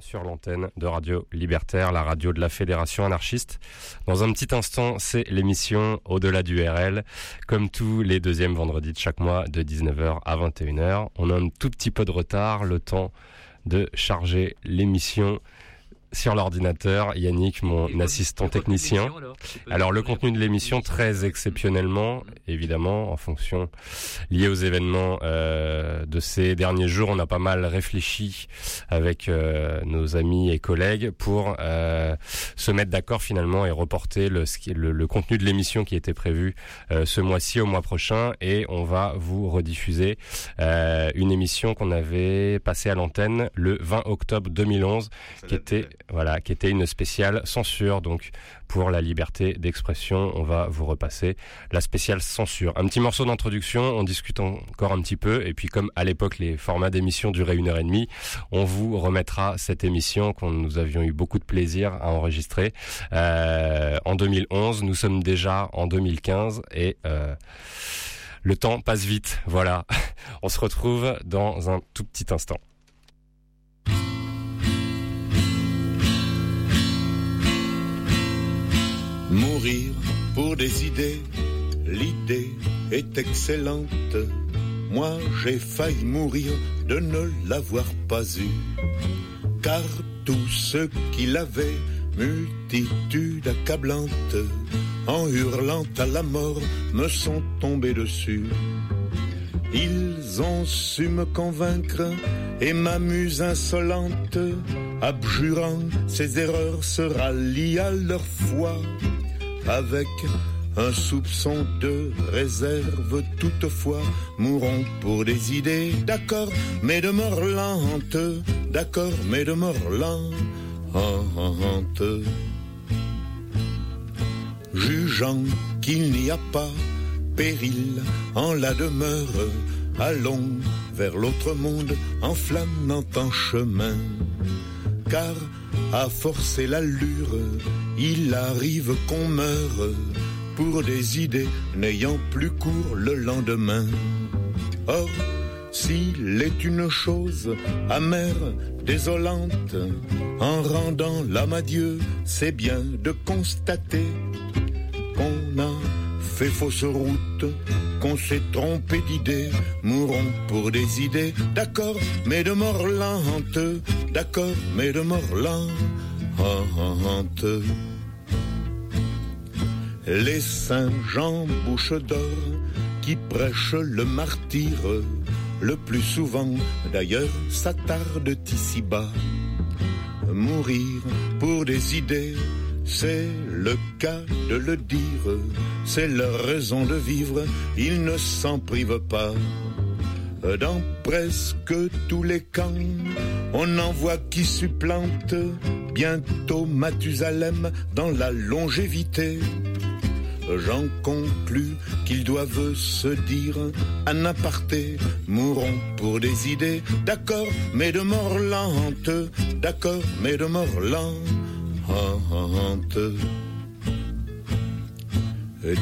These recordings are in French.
sur l'antenne de Radio Libertaire, la radio de la Fédération anarchiste. Dans un petit instant, c'est l'émission Au-delà du RL, comme tous les deuxièmes vendredis de chaque mois de 19h à 21h. On a un tout petit peu de retard, le temps de charger l'émission sur l'ordinateur, Yannick, mon assistant technicien. Alors, le contenu de l'émission, très exceptionnellement, évidemment, en fonction lié aux événements euh, de ces derniers jours, on a pas mal réfléchi avec euh, nos amis et collègues pour euh, se mettre d'accord finalement et reporter le, le, le contenu de l'émission qui était prévu euh, ce mois-ci au mois prochain et on va vous rediffuser euh, une émission qu'on avait passée à l'antenne le 20 octobre 2011 qui était voilà, qui était une spéciale censure. Donc, pour la liberté d'expression, on va vous repasser la spéciale censure. Un petit morceau d'introduction, on discute encore un petit peu, et puis comme à l'époque les formats d'émission duraient une heure et demie, on vous remettra cette émission qu'on nous avions eu beaucoup de plaisir à enregistrer euh, en 2011. Nous sommes déjà en 2015 et euh, le temps passe vite. Voilà, on se retrouve dans un tout petit instant. Mourir pour des idées, l'idée est excellente. Moi j'ai failli mourir de ne l'avoir pas eu. Car tous ceux qui l'avaient, multitude accablante, en hurlant à la mort, me sont tombés dessus. Ils ont su me convaincre et m'amuse insolente, abjurant ses erreurs, se rallient à leur foi avec un soupçon de réserve toutefois, mourons pour des idées, d'accord, mais de mort d'accord, mais de mort lente. Jugeant qu'il n'y a pas péril en la demeure, allons vers l'autre monde en flânant en chemin. Car à forcer l'allure, il arrive qu'on meure pour des idées n'ayant plus cours le lendemain. Or, s'il est une chose amère, désolante, en rendant l'âme à Dieu, c'est bien de constater qu'on a fait fausse route, qu'on s'est trompé d'idées, mourons pour des idées, d'accord, mais de mort lente, d'accord, mais de mort lente. Les saints Jean bouche d'or qui prêchent le martyre, le plus souvent d'ailleurs s'attardent ici-bas. Mourir pour des idées, c'est le cas de le dire, c'est leur raison de vivre, ils ne s'en privent pas. Dans presque tous les camps, on en voit qui supplante bientôt Mathusalem dans la longévité. J'en conclus qu'ils doivent se dire un aparté, mourons pour des idées, d'accord, mais de mort d'accord, mais de mort.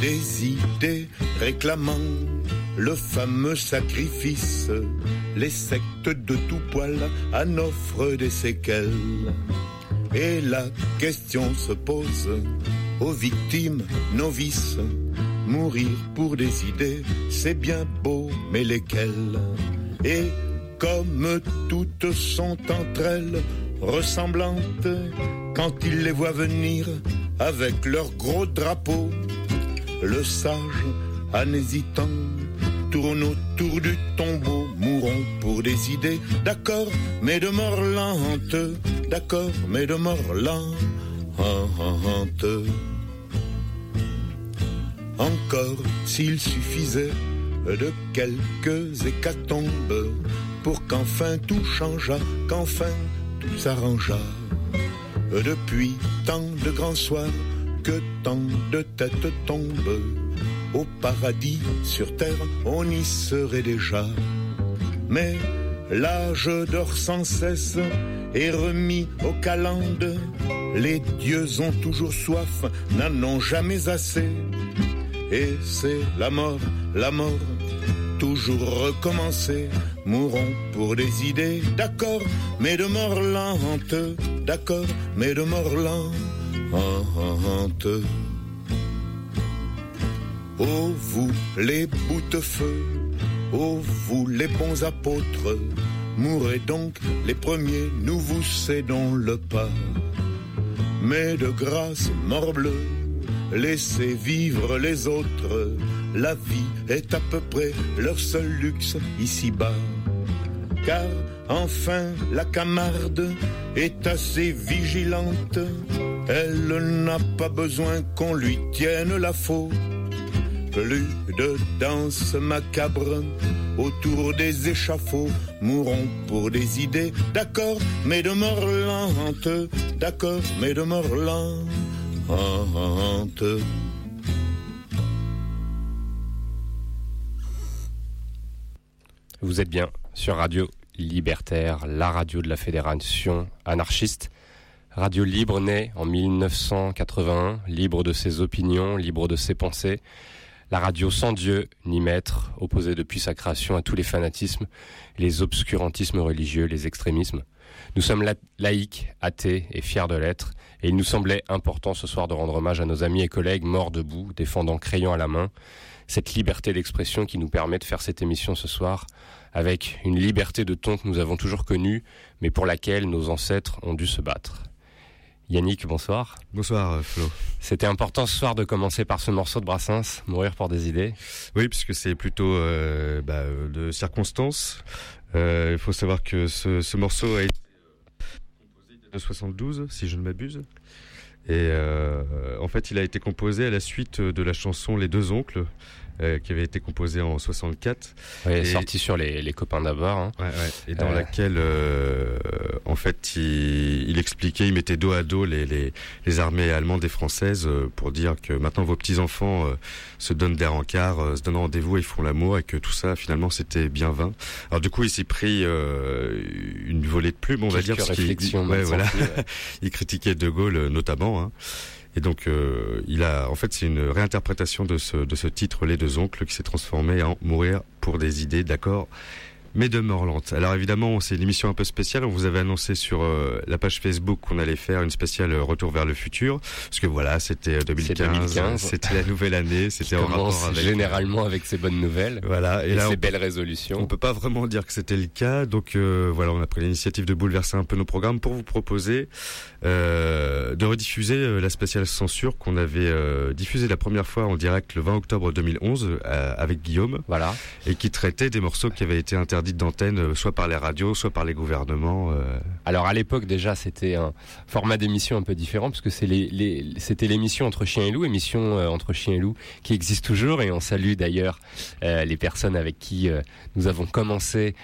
Des idées réclamant le fameux sacrifice, les sectes de tout poil en offrent des séquelles. Et la question se pose aux victimes novices. Mourir pour des idées, c'est bien beau, mais lesquelles? Et comme toutes sont entre elles ressemblantes, quand ils les voient venir avec leur gros drapeau, le sage, en hésitant, tourne autour du tombeau, mourons pour des idées, d'accord, mais de mort lente, d'accord, mais de mort lente. Encore s'il suffisait de quelques hécatombes pour qu'enfin tout changeât, qu'enfin s'arrangea. Depuis tant de grands soirs que tant de têtes tombent, au paradis sur terre on y serait déjà. Mais l'âge dort sans cesse et remis au calende. Les dieux ont toujours soif, n'en ont jamais assez. Et c'est la mort, la mort toujours recommencer. Mourons pour des idées, d'accord, mais de mort lente, d'accord, mais de mort lente. Oh vous les bouts-de-feu, oh vous les bons apôtres, mourrez donc les premiers, nous vous cédons le pas. Mais de grâce, morbleu, laissez vivre les autres, la vie est à peu près leur seul luxe ici-bas. Car enfin la camarde est assez vigilante, elle n'a pas besoin qu'on lui tienne la faute. Plus de danse macabre autour des échafauds, mourons pour des idées, d'accord, mais de mort lente, d'accord, mais de mort lente. Vous êtes bien sur Radio Libertaire, la radio de la Fédération anarchiste. Radio libre née en 1981, libre de ses opinions, libre de ses pensées. La radio sans Dieu ni maître, opposée depuis sa création à tous les fanatismes, les obscurantismes religieux, les extrémismes. Nous sommes laïcs, athées et fiers de l'être, et il nous semblait important ce soir de rendre hommage à nos amis et collègues morts debout, défendant crayon à la main, cette liberté d'expression qui nous permet de faire cette émission ce soir, avec une liberté de ton que nous avons toujours connue, mais pour laquelle nos ancêtres ont dû se battre. Yannick, bonsoir. Bonsoir euh, Flo. C'était important ce soir de commencer par ce morceau de Brassens, Mourir pour des idées. Oui, puisque c'est plutôt euh, bah, de circonstances. Euh, il faut savoir que ce, morceau a été composé en 1972, si je ne m'abuse. Et en fait, il a été composé à la suite de la chanson Les deux oncles euh, qui avait été composé en 64. Ouais, sorti sur les, les copains d'abord. Hein. Ouais, ouais, et dans euh... laquelle, euh, en fait, il, il, expliquait, il mettait dos à dos les, les, les armées allemandes et françaises euh, pour dire que maintenant vos petits-enfants euh, se donnent des rencarts, se donnent rendez-vous et font l'amour et que tout ça, finalement, c'était bien vain. Alors du coup, il s'est pris une volée de plumes, on va dire. Parce qu'il, ouais, voilà. il critiquait De Gaulle notamment. Hein. Et donc, euh, il a, en fait, c'est une réinterprétation de ce, de ce titre, Les deux oncles, qui s'est transformé en Mourir pour des idées, d'accord? Mais de Morlante. Alors évidemment, c'est une émission un peu spéciale. On vous avait annoncé sur euh, la page Facebook qu'on allait faire une spéciale euh, Retour vers le futur, parce que voilà, c'était 2015, euh, c'était la nouvelle année, c'était en rapport avec généralement avec ces bonnes nouvelles. Voilà, et, là, ces belles résolutions. On peut pas vraiment dire que c'était le cas, donc voilà, on a pris l'initiative de bouleverser un peu nos programmes pour vous proposer de rediffuser la spéciale censure qu'on avait diffusée la première fois en direct le 20 octobre 2011 avec Guillaume. Voilà. Et qui traitait des morceaux qui avaient été interdits d'antenne, euh, soit par les radios, soit par les gouvernements. Euh. Alors à l'époque déjà, c'était un format d'émission un peu différent parce que c'était l'émission entre chien et loup, émission euh, entre chien et loup qui existe toujours et on salue d'ailleurs les personnes avec qui nous avons commencé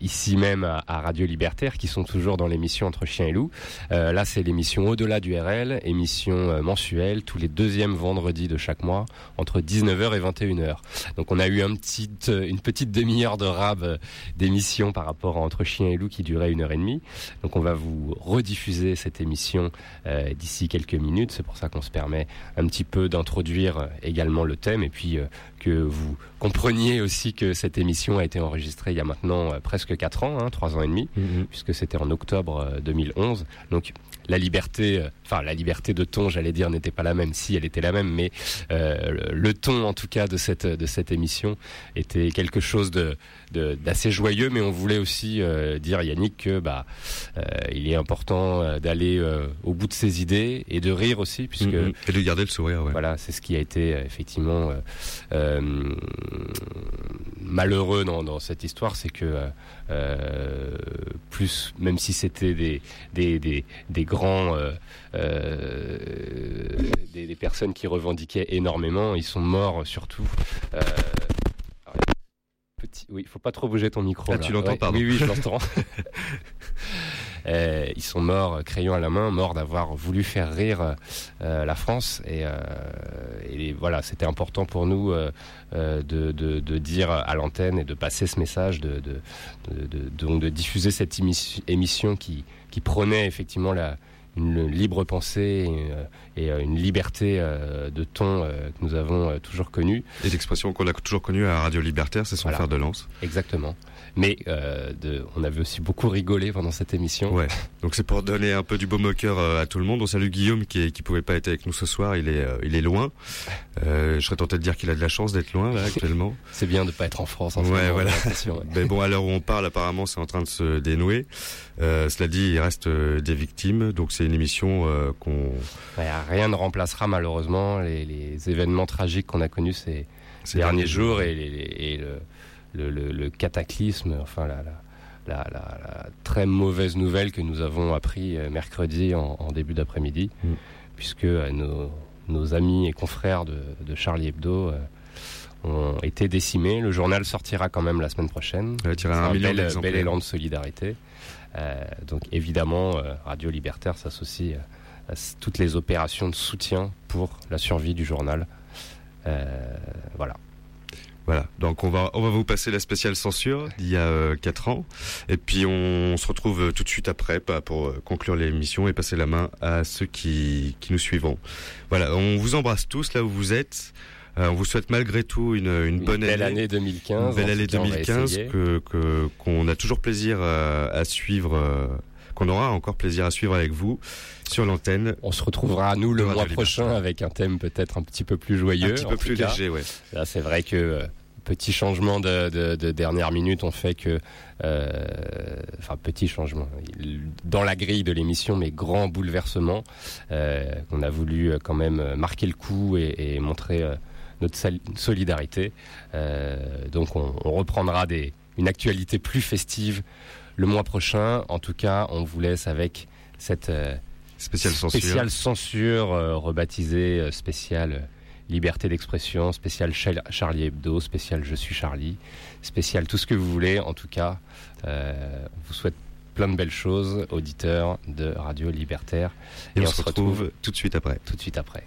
ici même à, Radio Libertaire, qui sont toujours dans l'émission entre chien et loup. là, c'est l'émission au-delà du RL, émission mensuelle tous les deuxièmes vendredis de chaque mois entre 19h et 21h. Donc on a eu une petite demi-heure de euh, d'émission par rapport à Entre Chien et Loup qui durait une heure et demie. Donc on va vous rediffuser cette émission euh, d'ici quelques minutes. C'est pour ça qu'on se permet un petit peu d'introduire euh, également le thème et puis que vous compreniez aussi que cette émission a été enregistrée il y a maintenant presque 4 ans, hein, 3 ans et demi, mm-hmm. puisque c'était en octobre 2011. Donc la liberté, enfin la liberté de ton, j'allais dire, n'était pas la même. Si elle était la même, mais le ton, en tout cas, de cette de cette émission était quelque chose de d'assez joyeux, mais on voulait aussi euh, dire Yannick que bah euh, il est important euh, d'aller au bout de ses idées et de rire aussi, puisque mm-hmm. et de garder le sourire. Ouais. Voilà, c'est ce qui a été effectivement malheureux dans, dans, cette histoire, c'est que plus, même si c'était des, des, des, des grands des, des, personnes qui revendiquaient énormément, ils sont morts surtout oui, il faut pas trop bouger ton micro. Ah, tu l'entends, pardon. Oui, oui, je l'entends. Euh, ils sont morts, crayon à la main, morts d'avoir voulu faire rire euh, la France. Et, euh, et voilà, c'était important pour nous de, de, de, dire à l'antenne et de passer ce message, de, de, de, de diffuser cette émission qui, qui prônait effectivement la, une libre pensée et, une liberté de ton que nous avons toujours connue. Et l'expression qu'on a toujours connue à Radio Libertaire, c'est son fer de lance. Exactement. Mais euh, de, on avait aussi beaucoup rigolé pendant cette émission. Ouais. Donc c'est pour donner un peu du baume au cœur euh, à tout le monde. On salue Guillaume qui, qui pouvait pas être avec nous ce soir. Il est, euh, il est loin. Euh, je serais tenté de dire qu'il a de la chance d'être loin là actuellement. c'est bien de pas être en France. En ouais, voilà. Mais bon, à l'heure où on parle, apparemment, c'est en train de se dénouer. Euh, cela dit, il reste des victimes. Donc c'est une émission qu'on. Ouais, rien ne remplacera malheureusement les, les événements tragiques qu'on a connus ces, ces derniers jours et, et le le, cataclysme, enfin la, la, très mauvaise nouvelle que nous avons appris euh, mercredi en, début d'après-midi, mm. puisque euh, nos, amis et confrères de, Charlie Hebdo euh, ont été décimés. Le journal sortira quand même la semaine prochaine. C'est un, bel, élan de solidarité. donc évidemment, Radio Libertaire s'associe à toutes les opérations de soutien pour la survie du journal. voilà. Voilà, donc on va on va vous passer la spéciale censure d'il y a euh, quatre ans, et puis on, se retrouve euh, tout de suite après pour euh, conclure l'émission et passer la main à ceux qui, qui nous suivront. Voilà, on vous embrasse tous là où vous êtes. on vous souhaite malgré tout une, une, bonne belle année, année 2015. Une belle année 2015 que qu'on a toujours plaisir à, suivre, qu'on aura encore plaisir à suivre avec vous sur l'antenne. On se retrouvera à nous le mois prochain avec un thème peut-être un petit peu plus joyeux. Un petit peu plus léger, ouais. Là, c'est vrai que petit changement de, dernière minute ont fait que, euh, enfin petit changement dans la grille de l'émission, mais grand bouleversement. Euh, on a voulu euh, quand même marquer le coup et, montrer notre solidarité. donc on, reprendra des, une actualité plus festive le mois prochain. En tout cas, on vous laisse avec cette spéciale censure, spéciale censure rebaptisée spéciale liberté d'expression, spécial Charlie Hebdo, spécial Je suis Charlie, spécial tout ce que vous voulez. En tout cas, euh, on vous souhaite plein de belles choses, auditeurs de Radio Libertaire. Et, on, se retrouve tout de suite après. Tout de suite après.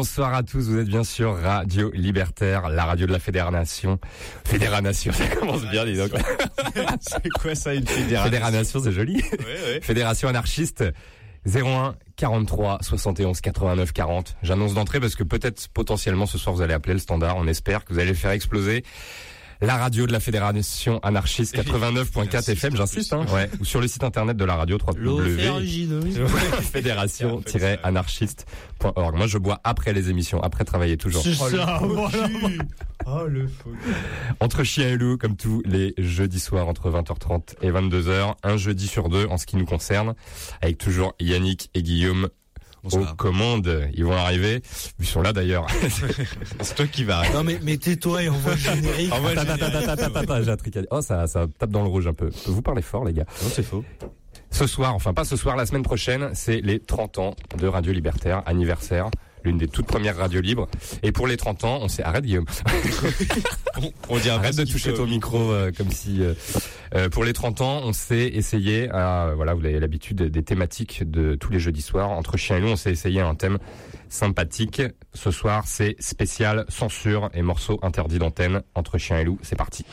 Bonsoir à tous, vous êtes bien sûr Radio Libertaire, la radio de la Fédération. Fédération, ça commence bien, dis donc. c'est quoi ça, une fédération Fédération, c'est joli. Fédération anarchiste. 01 43 71 89 40. J'annonce d'entrée parce que peut-être potentiellement ce soir vous allez appeler le standard. On espère que vous allez faire exploser la radio de la Fédération anarchiste 89.4 FM, j'insiste, hein, ouais, ou sur le site internet de la radio 3 fédération-anarchiste.org. Moi, je bois après les émissions, après travailler toujours. C'est ça, Oh, le fou. Entre chien et loup, comme tous les jeudis soirs entre 20h30 et 22h, un jeudi sur deux en ce qui nous concerne, avec toujours Yannick et Guillaume aux commandes. Ils vont arriver. Ils sont là d'ailleurs. c'est toi qui vas. Non mais, mais tais-toi et on voit le générique. Oh ça, ça tape dans le rouge un peu. Vous parlez fort les gars. Non c'est faux. Ce soir, enfin pas ce soir, la semaine prochaine, c'est les 30 ans de Radio Libertaire, anniversaire l'une des toutes premières radios libres. Et pour les 30 ans, on s'est arrête Guillaume. on, dit arrête de toucher ton micro euh, comme si euh, euh, pour les 30 ans, on s'est essayé à voilà, vous avez l'habitude des thématiques de tous les jeudis soirs entre chien et loup, on s'est essayé à un thème sympathique. Ce soir, c'est spécial censure et morceaux interdits d'antenne entre chien et loup. C'est parti.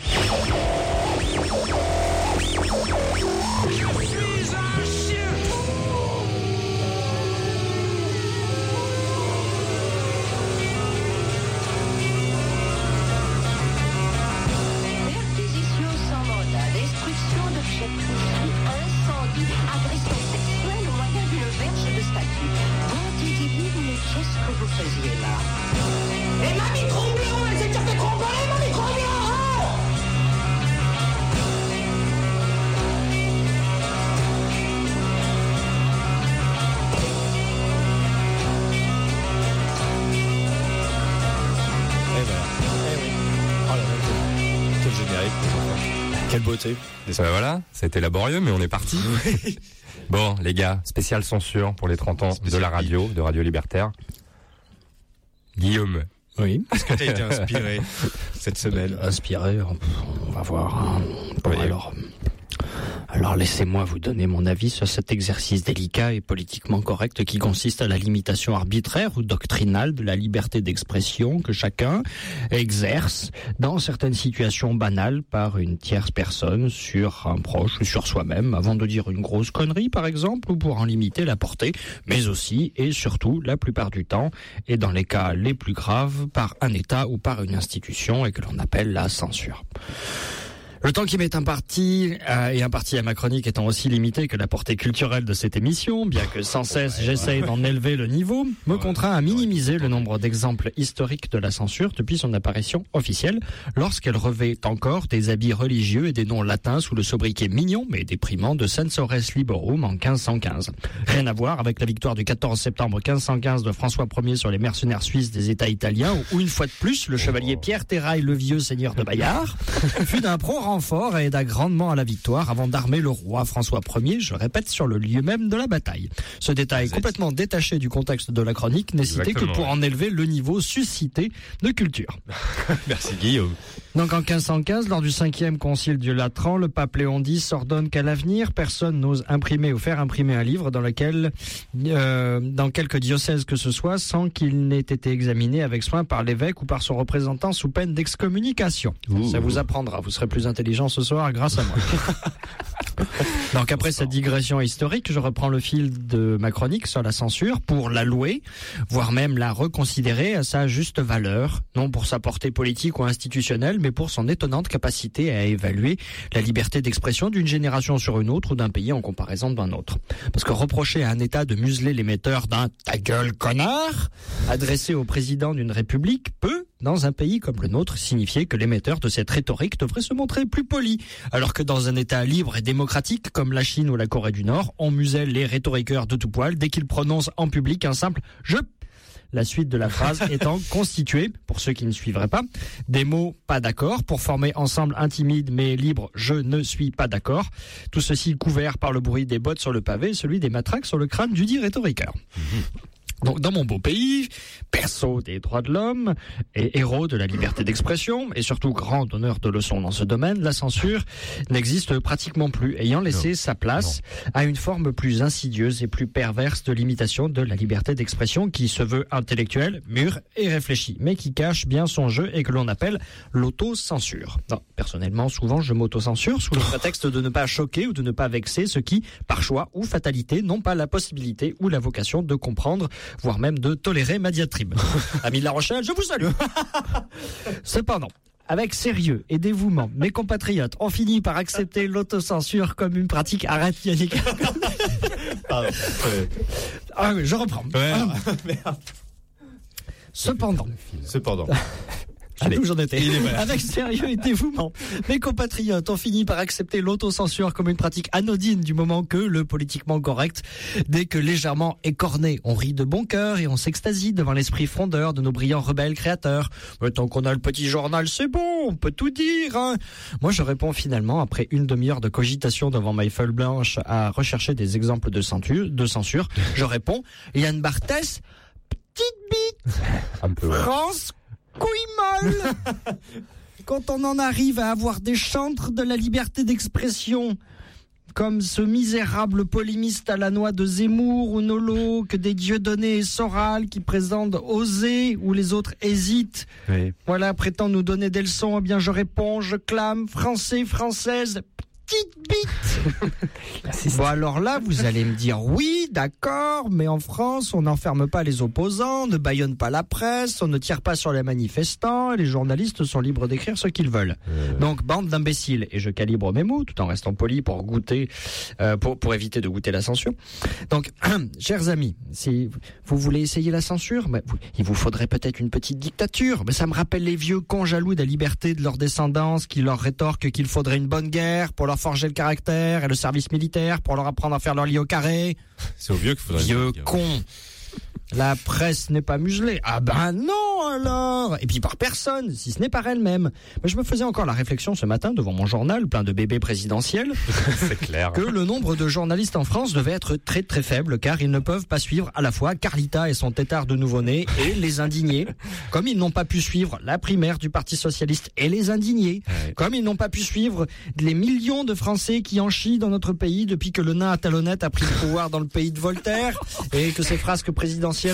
C'était laborieux, mais on est parti. bon, les gars, spécial censure pour les 30 ans de la radio, de Radio Libertaire. Guillaume. Oui. Est-ce que tu as été inspiré cette semaine? Inspiré, on va voir. Hein. alors, alors laissez-moi vous donner mon avis sur cet exercice délicat et politiquement correct qui consiste à la limitation arbitraire ou doctrinale de la liberté d'expression que chacun exerce dans certaines situations banales par une tierce personne sur un proche ou sur soi-même avant de dire une grosse connerie par exemple ou pour en limiter la portée, mais aussi et surtout la plupart du temps et dans les cas les plus graves par un État ou par une institution et que l'on appelle la censure. Le temps qui m'est imparti, euh, et imparti à ma chronique étant aussi limité que la portée culturelle de cette émission, bien que sans cesse j'essaye d'en élever le niveau, me contraint à minimiser le nombre d'exemples historiques de la censure depuis son apparition officielle, lorsqu'elle revêt encore des habits religieux et des noms latins sous le sobriquet mignon mais déprimant de Censores Liborum en 1515. Rien à voir avec la victoire du 14 septembre 1515 de François Ier sur les mercenaires suisses des États italiens, où une fois de plus, le chevalier Pierre Terrail, le vieux seigneur de Bayard, fut d'un pro renfort et aida grandement à la victoire avant d'armer le roi François Ier, je répète, sur le lieu même de la bataille. Ce détail complètement détaché du contexte de la chronique n'est cité que pour en élever le niveau suscité de culture. Merci Guillaume. Donc en 1515, lors du cinquième concile du Latran, le pape Léon X ordonne qu'à l'avenir, personne n'ose imprimer ou faire imprimer un livre dans lequel, euh, dans quelque diocèse que ce soit, sans qu'il n'ait été examiné avec soin par l'évêque ou par son représentant sous peine d'excommunication. Ça vous apprendra, vous serez plus intelligent ce soir grâce à moi. Donc après cette digression historique, je reprends le fil de ma chronique sur la censure pour la louer, voire même la reconsidérer à sa juste valeur, non pour sa portée politique ou institutionnelle, mais pour son étonnante capacité à évaluer la liberté d'expression d'une génération sur une autre ou d'un pays en comparaison d'un autre. Parce que reprocher à un État de museler l'émetteur d'un ta gueule connard, adressé au président d'une république, peut, dans un pays comme le nôtre, signifier que l'émetteur de cette rhétorique devrait se montrer plus poli, alors que dans un État libre et démocratique comme la Chine ou la Corée du Nord, on muselle les rhétoriqueurs de tout poil dès qu'ils prononcent en public un simple « je » la suite de la phrase étant constituée, pour ceux qui ne suivraient pas, des mots pas d'accord pour former ensemble intimide mais libre je ne suis pas d'accord. Tout ceci couvert par le bruit des bottes sur le pavé et celui des matraques sur le crâne du dit rhétoriqueur. Donc, dans mon beau pays, perso des droits de l'homme et héros de la liberté d'expression, et surtout grand donneur de leçons dans ce domaine, la censure n'existe pratiquement plus, ayant laissé sa place à une forme plus insidieuse et plus perverse de limitation de la liberté d'expression qui se veut intellectuelle, mûre et réfléchie, mais qui cache bien son jeu et que l'on appelle l'autocensure. Personnellement, souvent je m'autocensure sous le prétexte de ne pas choquer ou de ne pas vexer ceux qui, par choix ou fatalité, n'ont pas la possibilité ou la vocation de comprendre voire même de tolérer ma diatribe. Amis de La Rochelle, je vous salue. Cependant, avec sérieux et dévouement, mes compatriotes ont fini par accepter l'autocensure comme une pratique. Arrête Yannick. Pardon. Ah oui, je reprends. Ouais. Ah, Merde. Cependant, Cependant. Je sais Allez. où j'en étais. Il est malade. Avec sérieux et dévouement, mes compatriotes ont fini par accepter l'autocensure comme une pratique anodine du moment que le politiquement correct, dès que légèrement écorné, on rit de bon cœur et on s'extasie devant l'esprit frondeur de nos brillants rebelles créateurs. Mais tant qu'on a le petit journal, c'est bon, on peut tout dire. hein. Moi, je réponds finalement, après une demi-heure de cogitation devant ma feuille blanche à rechercher des exemples de censure, de censure je réponds, Yann Barthès, petite bite, Un peu, ouais. France, couille molle. Quand on en arrive à avoir des chantres de la liberté d'expression, comme ce misérable polémiste à la noix de Zemmour ou Nolo, que des dieudonnés et Soral qui présentent oser où les autres hésitent, Oui. voilà, prétend nous donner des leçons, eh bien je réponds, je clame, français, française, petite bite. bon alors là, vous allez me dire, oui, d'accord, mais en France, on n'enferme pas les opposants, on ne baillonne pas la presse, on ne tire pas sur les manifestants, et les journalistes sont libres d'écrire ce qu'ils veulent. Donc, bande d'imbéciles, et je calibre mes mots tout en restant poli pour goûter, euh, pour, pour éviter de goûter la censure. Donc, chers amis, si vous voulez essayer la censure, vous- il vous faudrait peut-être une petite dictature. Mais ça me rappelle les vieux cons jaloux de la liberté de leur descendance qui leur rétorquent qu'il faudrait une bonne guerre pour leur forger le caractère et le service militaire pour leur apprendre à faire leur lit au carré. C'est au vieux qu'il faudrait. Vieux con. La presse n'est pas muselée. Ah ben non alors Et puis par personne, si ce n'est par elle-même. Mais je me faisais encore la réflexion ce matin devant mon journal plein de bébés présidentiels C'est clair. que le nombre de journalistes en France devait être très très faible car ils ne peuvent pas suivre à la fois Carlita et son tétard de nouveau-né et les indignés, comme ils n'ont pas pu suivre la primaire du Parti Socialiste et les indignés, Ouais. comme ils n'ont pas pu suivre les millions de Français qui en chient dans notre pays depuis que le nain à talonnette a pris le pouvoir dans le pays de Voltaire et que ces frasques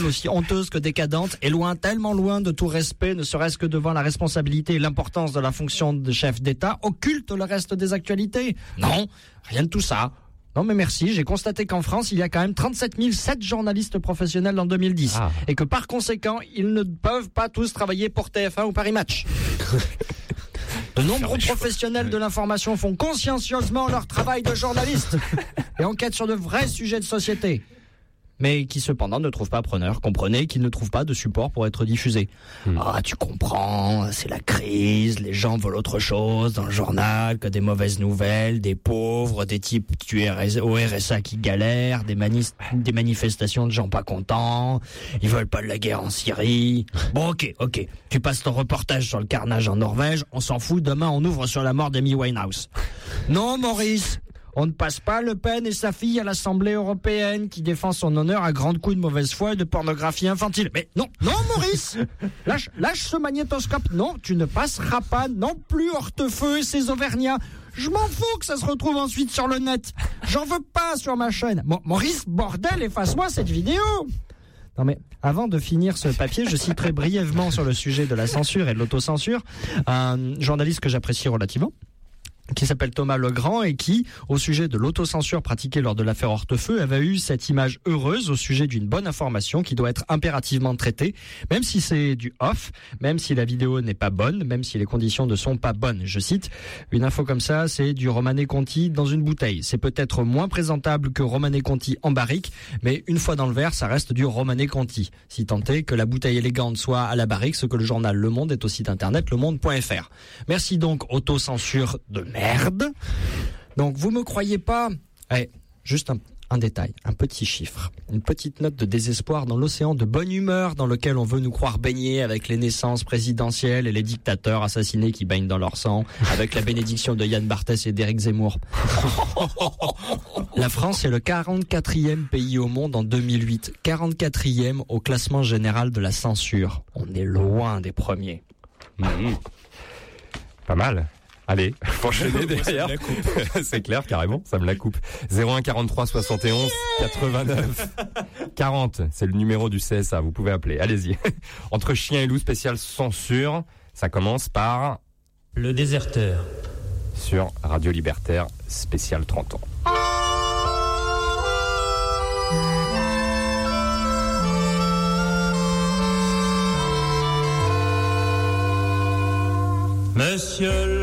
aussi honteuses que décadentes et loin, tellement loin de tout respect, ne serait-ce que devant la responsabilité et l'importance de la fonction de chef d'État, occultent le reste des actualités. Non, rien de tout ça. Non mais merci, j'ai constaté qu'en France, il y a quand même 37 007 journalistes professionnels en 2010 Ah. et que par conséquent, ils ne peuvent pas tous travailler pour TF1 ou Paris Match. De nombreux professionnels de l'information font consciencieusement leur travail de journaliste et enquêtent sur de vrais sujets de société. Mais qui cependant ne trouvent pas preneur. Comprenez qu'ils ne trouvent pas de support pour être diffusés. Ah, tu comprends, c'est la crise, les gens veulent autre chose dans le journal que des mauvaises nouvelles, des pauvres, des types du RS au RSA qui galèrent, des, des manifestations de gens pas contents, ils veulent pas de la guerre en Syrie. Bon, ok, ok, tu passes ton reportage sur le carnage en Norvège, on s'en fout, demain on ouvre sur la mort d'Amy Winehouse. Non, Maurice, on ne passe pas Le Pen et sa fille à l'Assemblée européenne qui défend son honneur à grands coups de mauvaise foi et de pornographie infantile. Mais non, non, Maurice Lâche, lâche ce magnétoscope. Non, tu ne passeras pas non plus Hortefeux et ses Auvergnats. Je m'en fous que ça se retrouve ensuite sur le net. J'en veux pas sur ma chaîne. Maurice, bordel, efface-moi cette vidéo non mais avant de finir ce papier, je citerai brièvement sur le sujet de la censure et de l'autocensure un journaliste que j'apprécie relativement qui s'appelle Thomas Legrand et qui, au sujet de l'autocensure pratiquée lors de l'affaire Hortefeux, avait eu cette image heureuse au sujet d'une bonne information qui doit être impérativement traitée, même si c'est du off, même si la vidéo n'est pas bonne, même si les conditions ne sont pas bonnes. Je cite, une info comme ça, c'est du Romané Conti dans une bouteille. C'est peut-être moins présentable que Romané Conti en barrique, mais une fois dans le verre, ça reste du Romané Conti. Si tant est que la bouteille élégante soit à la barrique, ce que le journal Le Monde est au site internet lemonde.fr. Merci donc autocensure de merde. Donc vous me croyez pas? Eh, Juste un, détail, un petit chiffre, une petite note de désespoir dans l'océan de bonne humeur dans lequel on veut nous croire baigner avec les naissances présidentielles et les dictateurs assassinés qui baignent dans leur sang, avec la bénédiction de Yann Barthès et d'Éric Zemmour. La France est le 44e pays au monde en 2008, 44e au classement général de la censure. On est loin des premiers. Mhm. Pas mal. Allez, enchaîner derrière. C'est clair, carrément, ça me la coupe. 01 43 71 89 40, c'est le numéro du CSA, vous pouvez appeler. Allez-y. Entre chien et loup spécial censure, ça commence par Le déserteur. sur Radio Libertaire spécial 30 ans. Monsieur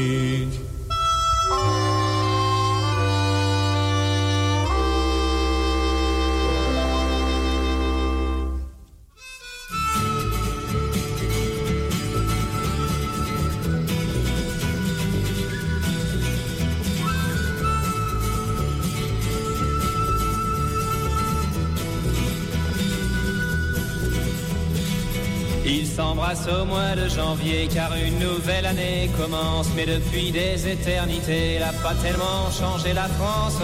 S'embrassent au mois de janvier car une nouvelle année commence. Mais depuis des éternités, elle a pas tellement changé la France.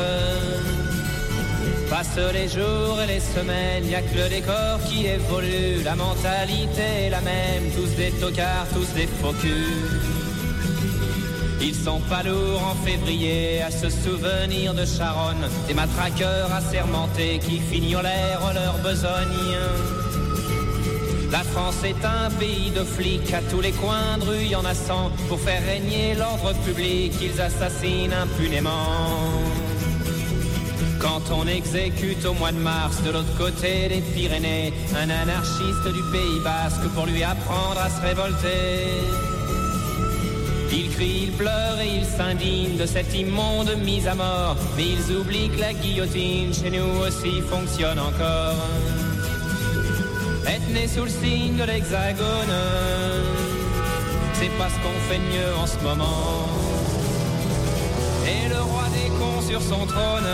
Passent les jours et les semaines, y a que le décor qui évolue. La mentalité est la même, tous des tocards, tous des faux. Ils sont pas lourds en février à se souvenir de Charonne, des matraqueurs assermentés qui fignolèrent leur besogne. La France est un pays de flics, à tous les coins de rue, y en a cent. Pour faire régner l'ordre public, ils assassinent impunément. Quand on exécute au mois de mars de l'autre côté des Pyrénées un anarchiste du Pays Basque pour lui apprendre à se révolter. Il crie, il pleure et il s'indigne de cette immonde mise à mort, mais ils oublient que la guillotine chez nous aussi fonctionne encore. Né sous le signe de l'hexagone, c'est pas ce qu'on fait de mieux en ce moment. Et le roi des cons sur son trône,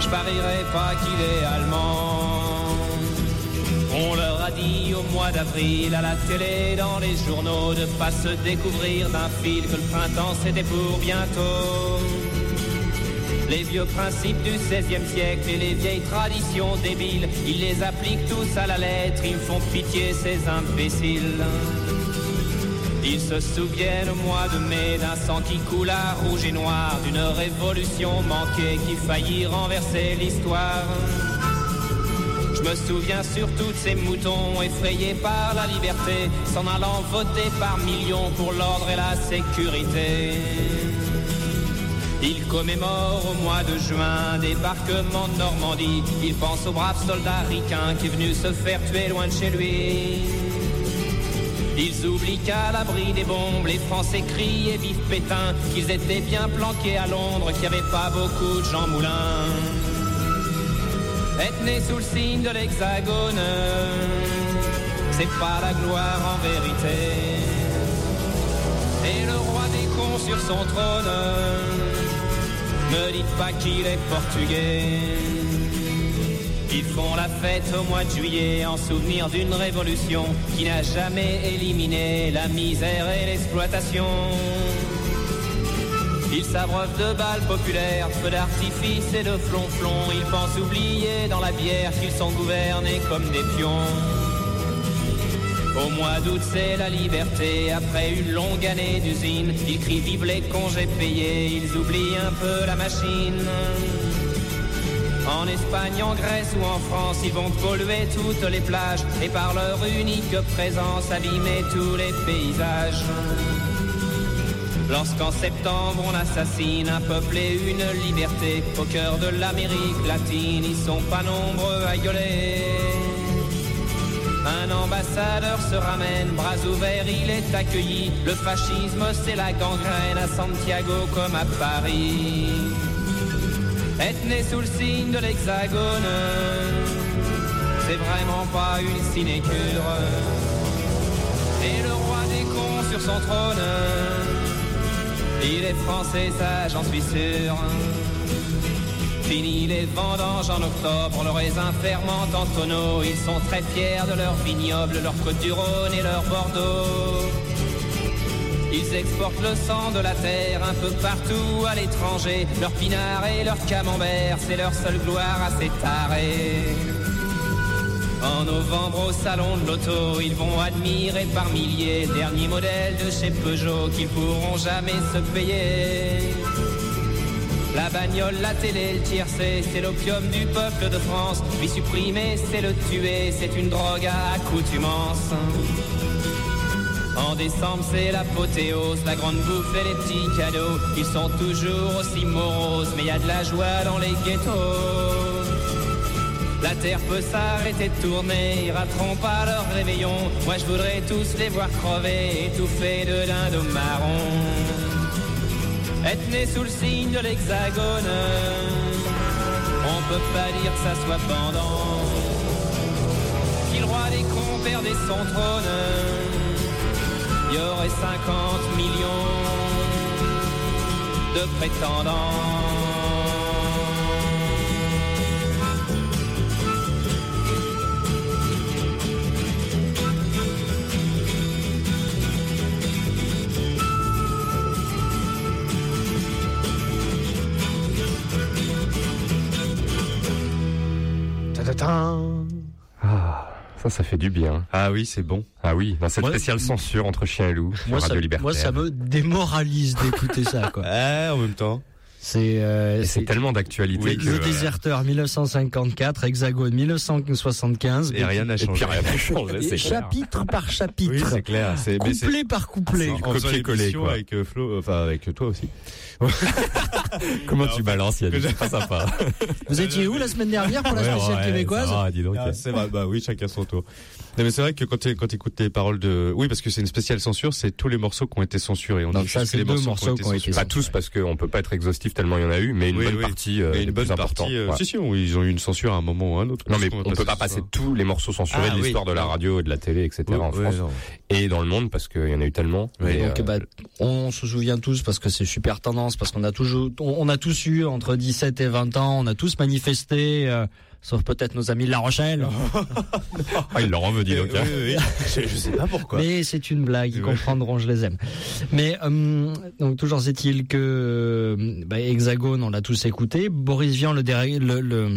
je parierais pas qu'il est allemand. On leur a dit au mois d'avril à la télé, dans les journaux, de pas se découvrir d'un fil que le printemps c'était pour bientôt. Les vieux principes du XVIe siècle et les vieilles traditions débiles, ils les appliquent tous à la lettre, ils font pitié ces imbéciles. Ils se souviennent au mois de mai d'un sang qui coula rouge et noir, d'une révolution manquée qui faillit renverser l'histoire. Je me souviens surtout de ces moutons effrayés par la liberté, s'en allant voter par millions pour l'ordre et la sécurité. Il commémore au mois de juin débarquement de Normandie. Il pense au brave soldat ricain qui est venu se faire tuer loin de chez lui. Ils oublient qu'à l'abri des bombes, les Français crient et vivent Pétain, qu'ils étaient bien planqués à Londres, qu'il n'y avait pas beaucoup de Jean Moulin. Être né sous le signe de l'hexagone, c'est pas la gloire en vérité. Et le roi des cons sur son trône, ne dites pas qu'il est portugais. Ils font la fête au mois de juillet en souvenir d'une révolution qui n'a jamais éliminé la misère et l'exploitation. Ils s'abreuvent de balles populaires, feux d'artifice et de flonflons. Ils pensent oublier dans la bière qu'ils sont gouvernés comme des pions. Au mois d'août, c'est la liberté. Après une longue année d'usine, ils crient vive les congés payés. Ils oublient un peu la machine. En Espagne, en Grèce ou en France, ils vont polluer toutes les plages et par leur unique présence abîmer tous les paysages. Lorsqu'en septembre on assassine un peuple et une liberté au cœur de l'Amérique latine, ils sont pas nombreux à gueuler. Un ambassadeur se ramène, bras ouverts, il est accueilli. Le fascisme, c'est la gangrène à Santiago comme à Paris. Être né sous le signe de l'hexagone, c'est vraiment pas une sinécure. Et le roi des cons sur son trône, il est français, ça j'en suis sûr. Fini les vendanges en octobre, le raisin fermente en tonneaux. Ils sont très fiers de leur vignoble, leur côte du Rhône et leur Bordeaux. Ils exportent le sang de la terre un peu partout à l'étranger. Leur pinard et leur camembert, c'est leur seule gloire à s'étarer. En novembre au salon de l'auto, ils vont admirer par milliers dernier modèle de chez Peugeot qu'ils pourront jamais se payer. La bagnole, la télé, le tiercé, c'est l'opium du peuple de France. Lui supprimer, c'est le tuer, c'est une drogue à accoutumance. En décembre, c'est l'apothéose, la grande bouffe et les petits cadeaux. Ils sont toujours aussi moroses, mais y a de la joie dans les ghettos. La terre peut s'arrêter de tourner, ils rateront pas leur réveillon. Moi je voudrais tous les voir crever, étouffés de dindon marron. Être né sous le signe de l'hexagone, on peut pas dire que ça soit pendant. Le roi des cons perdait son trône, il y aurait 50 millions de prétendants. Ah, ça, ça fait du bien. Ah oui, c'est bon. Ah oui, dans cette Moi- spéciale censure entre chien et loup sur Moi ça, Radio Libertaire. moi, ça me démoralise d'écouter ça, quoi. Ah, en même temps. C'est euh, c'est tellement d'actualité Oui, que, le euh, déserteur 1954, Hexagone 1975. Et rien n'a changé. rien clair. chapitre par Oui, chapitre, c'est clair. C'est c'est- couplet par couplet. copier-coller, avec euh, Flo, enfin avec toi aussi. Comment tu balances, Yannick C'est pas sympa. Vous étiez où la semaine dernière pour la spéciale ouais, québécoise va, dis donc. Ah, c'est vrai, bah oui, chacun son tour. Non, mais c'est vrai que quand tu quand écoutes les paroles de, oui, parce que c'est une spéciale censure, c'est tous les morceaux qui ont été censurés. On Donc dit ça, c'est que les deux morceaux, qui ont été censurés. Pas tous parce qu'on peut pas être exhaustif tellement il y en a eu, mais une Oui, bonne oui. partie. euh, Et une bonne partie. euh, ouais. Si si, oui, ils ont eu une censure à un moment ou à un autre. Non mais on va peut pas passer tous les morceaux censurés Ah, de l'histoire oui. de la radio et de la télé, etc. Oui, en France non. et dans le monde parce qu'il y en a eu tellement. Donc euh, bah, on se souvient tous parce que c'est super tendance parce qu'on a toujours on, on a tous eu entre 17 et 20 ans, on a tous manifesté euh, sauf peut-être nos amis de La Rochelle. ah, il leur en veut, dis donc. hein. oui, oui. je, je sais pas pourquoi. Mais c'est une blague, ils comprendront, je les aime. Mais euh, donc toujours est-il que euh, bah, Hexagone, on l'a tous écouté. Boris Vian, le, dé- le, le,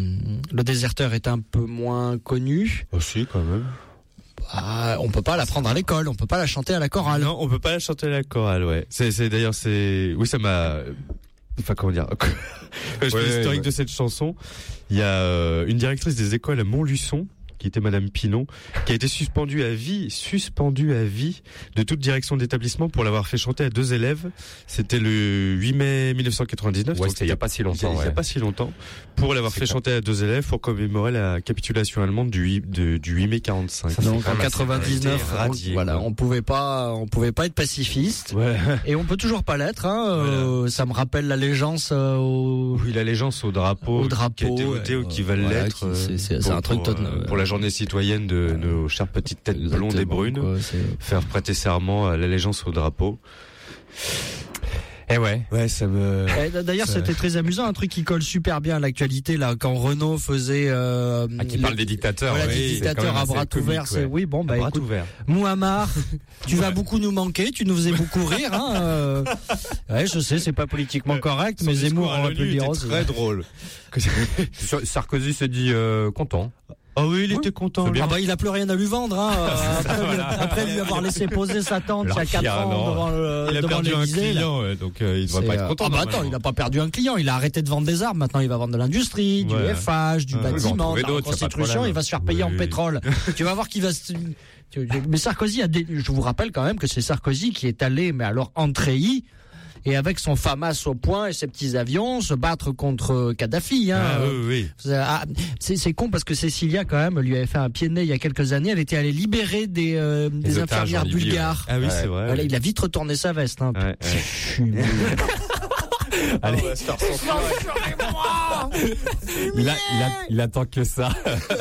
le déserteur, est un peu moins connu. Oh, si, quand même. Ah, on peut pas l'apprendre à l'école, on peut pas la chanter à la chorale. Non, on peut pas la chanter à la chorale, ouais. C'est, c'est d'ailleurs, c'est, oui, ça m'a, enfin, comment dire, je Ouais, l'historique ouais. de cette chanson, il y a euh, une directrice des écoles à Montluçon, qui était Madame Pinon, qui a été suspendue à vie, suspendue à vie de toute direction d'établissement pour l'avoir fait chanter à deux élèves. C'était le 8 mai 1999. Ouais, donc c'était il y a pas si longtemps. il y a ouais. pas si longtemps, pour l'avoir fait clair. chanter à deux élèves pour commémorer la capitulation allemande du 8, de- du 8 mai 45. Ça, c'est Donc en même assez 99, été on, radié, voilà, on pouvait pas, on pouvait pas être pacifiste. Ouais. Et on peut toujours pas l'être. Hein, euh, ça me rappelle l'allégeance euh, au, Oui, l'allégeance au drapeau, Au drapeau, qui a été voté ouais, ou qui va voilà, l'être. euh, c'est- un truc pour, euh, pour la journée citoyenne de nos chères petites têtes blondes et brunes. quoi, Faire prêter serment à l'allégeance au drapeau. Eh ouais. Ouais, ça me. Eh, D'ailleurs, Ça- c'était très amusant, un truc qui colle super bien à l'actualité là, quand Renault faisait. Euh, Ah, qui le- parle des dictateurs. Voilà, oui, des dictateurs à bras ouverts. c'est ouais. Oui, bon, bah bras écoute, ouvert. Mouammar, tu vas beaucoup nous manquer, tu nous faisais beaucoup rire. Hein, euh. Ouais, je sais, c'est pas politiquement correct, mais Zemmour aurait pu dire aussi. Très drôle. Sur- Sarkozy s'est dit euh, content. Ah oui, il Oui, était content. Ah bah il a plus rien à lui vendre hein, euh, après, lui, après lui avoir laissé poser sa tente il y a 4 L'empire, ans non. devant le Il a devant perdu un client, ouais, donc euh, il devrait pas être euh, content. Ah bah attends, il a pas perdu un client, il a arrêté de vendre des armes, maintenant il va vendre de l'industrie, du Ouais. FH, du en bâtiment, de la problème. il va se faire payer en pétrole. tu vas voir qu'il va se... Mais Sarkozy a dé- je vous rappelle quand même que c'est Sarkozy qui est allé, mais alors en treillis, et avec son FAMAS au point et ses petits avions, se battre contre Kadhafi. Hein. Ah oui, oui. Ah, c'est c'est con parce que Cécilia quand même lui avait fait un pied de nez il y a quelques années. Elle était allée libérer des, euh, des infirmières bulgares. Ah oui, Ouais. c'est vrai. Voilà, il a vite retourné sa veste. Hein. Ouais, ouais. Suis- Allez. Il, a, il, a, il attend que ça.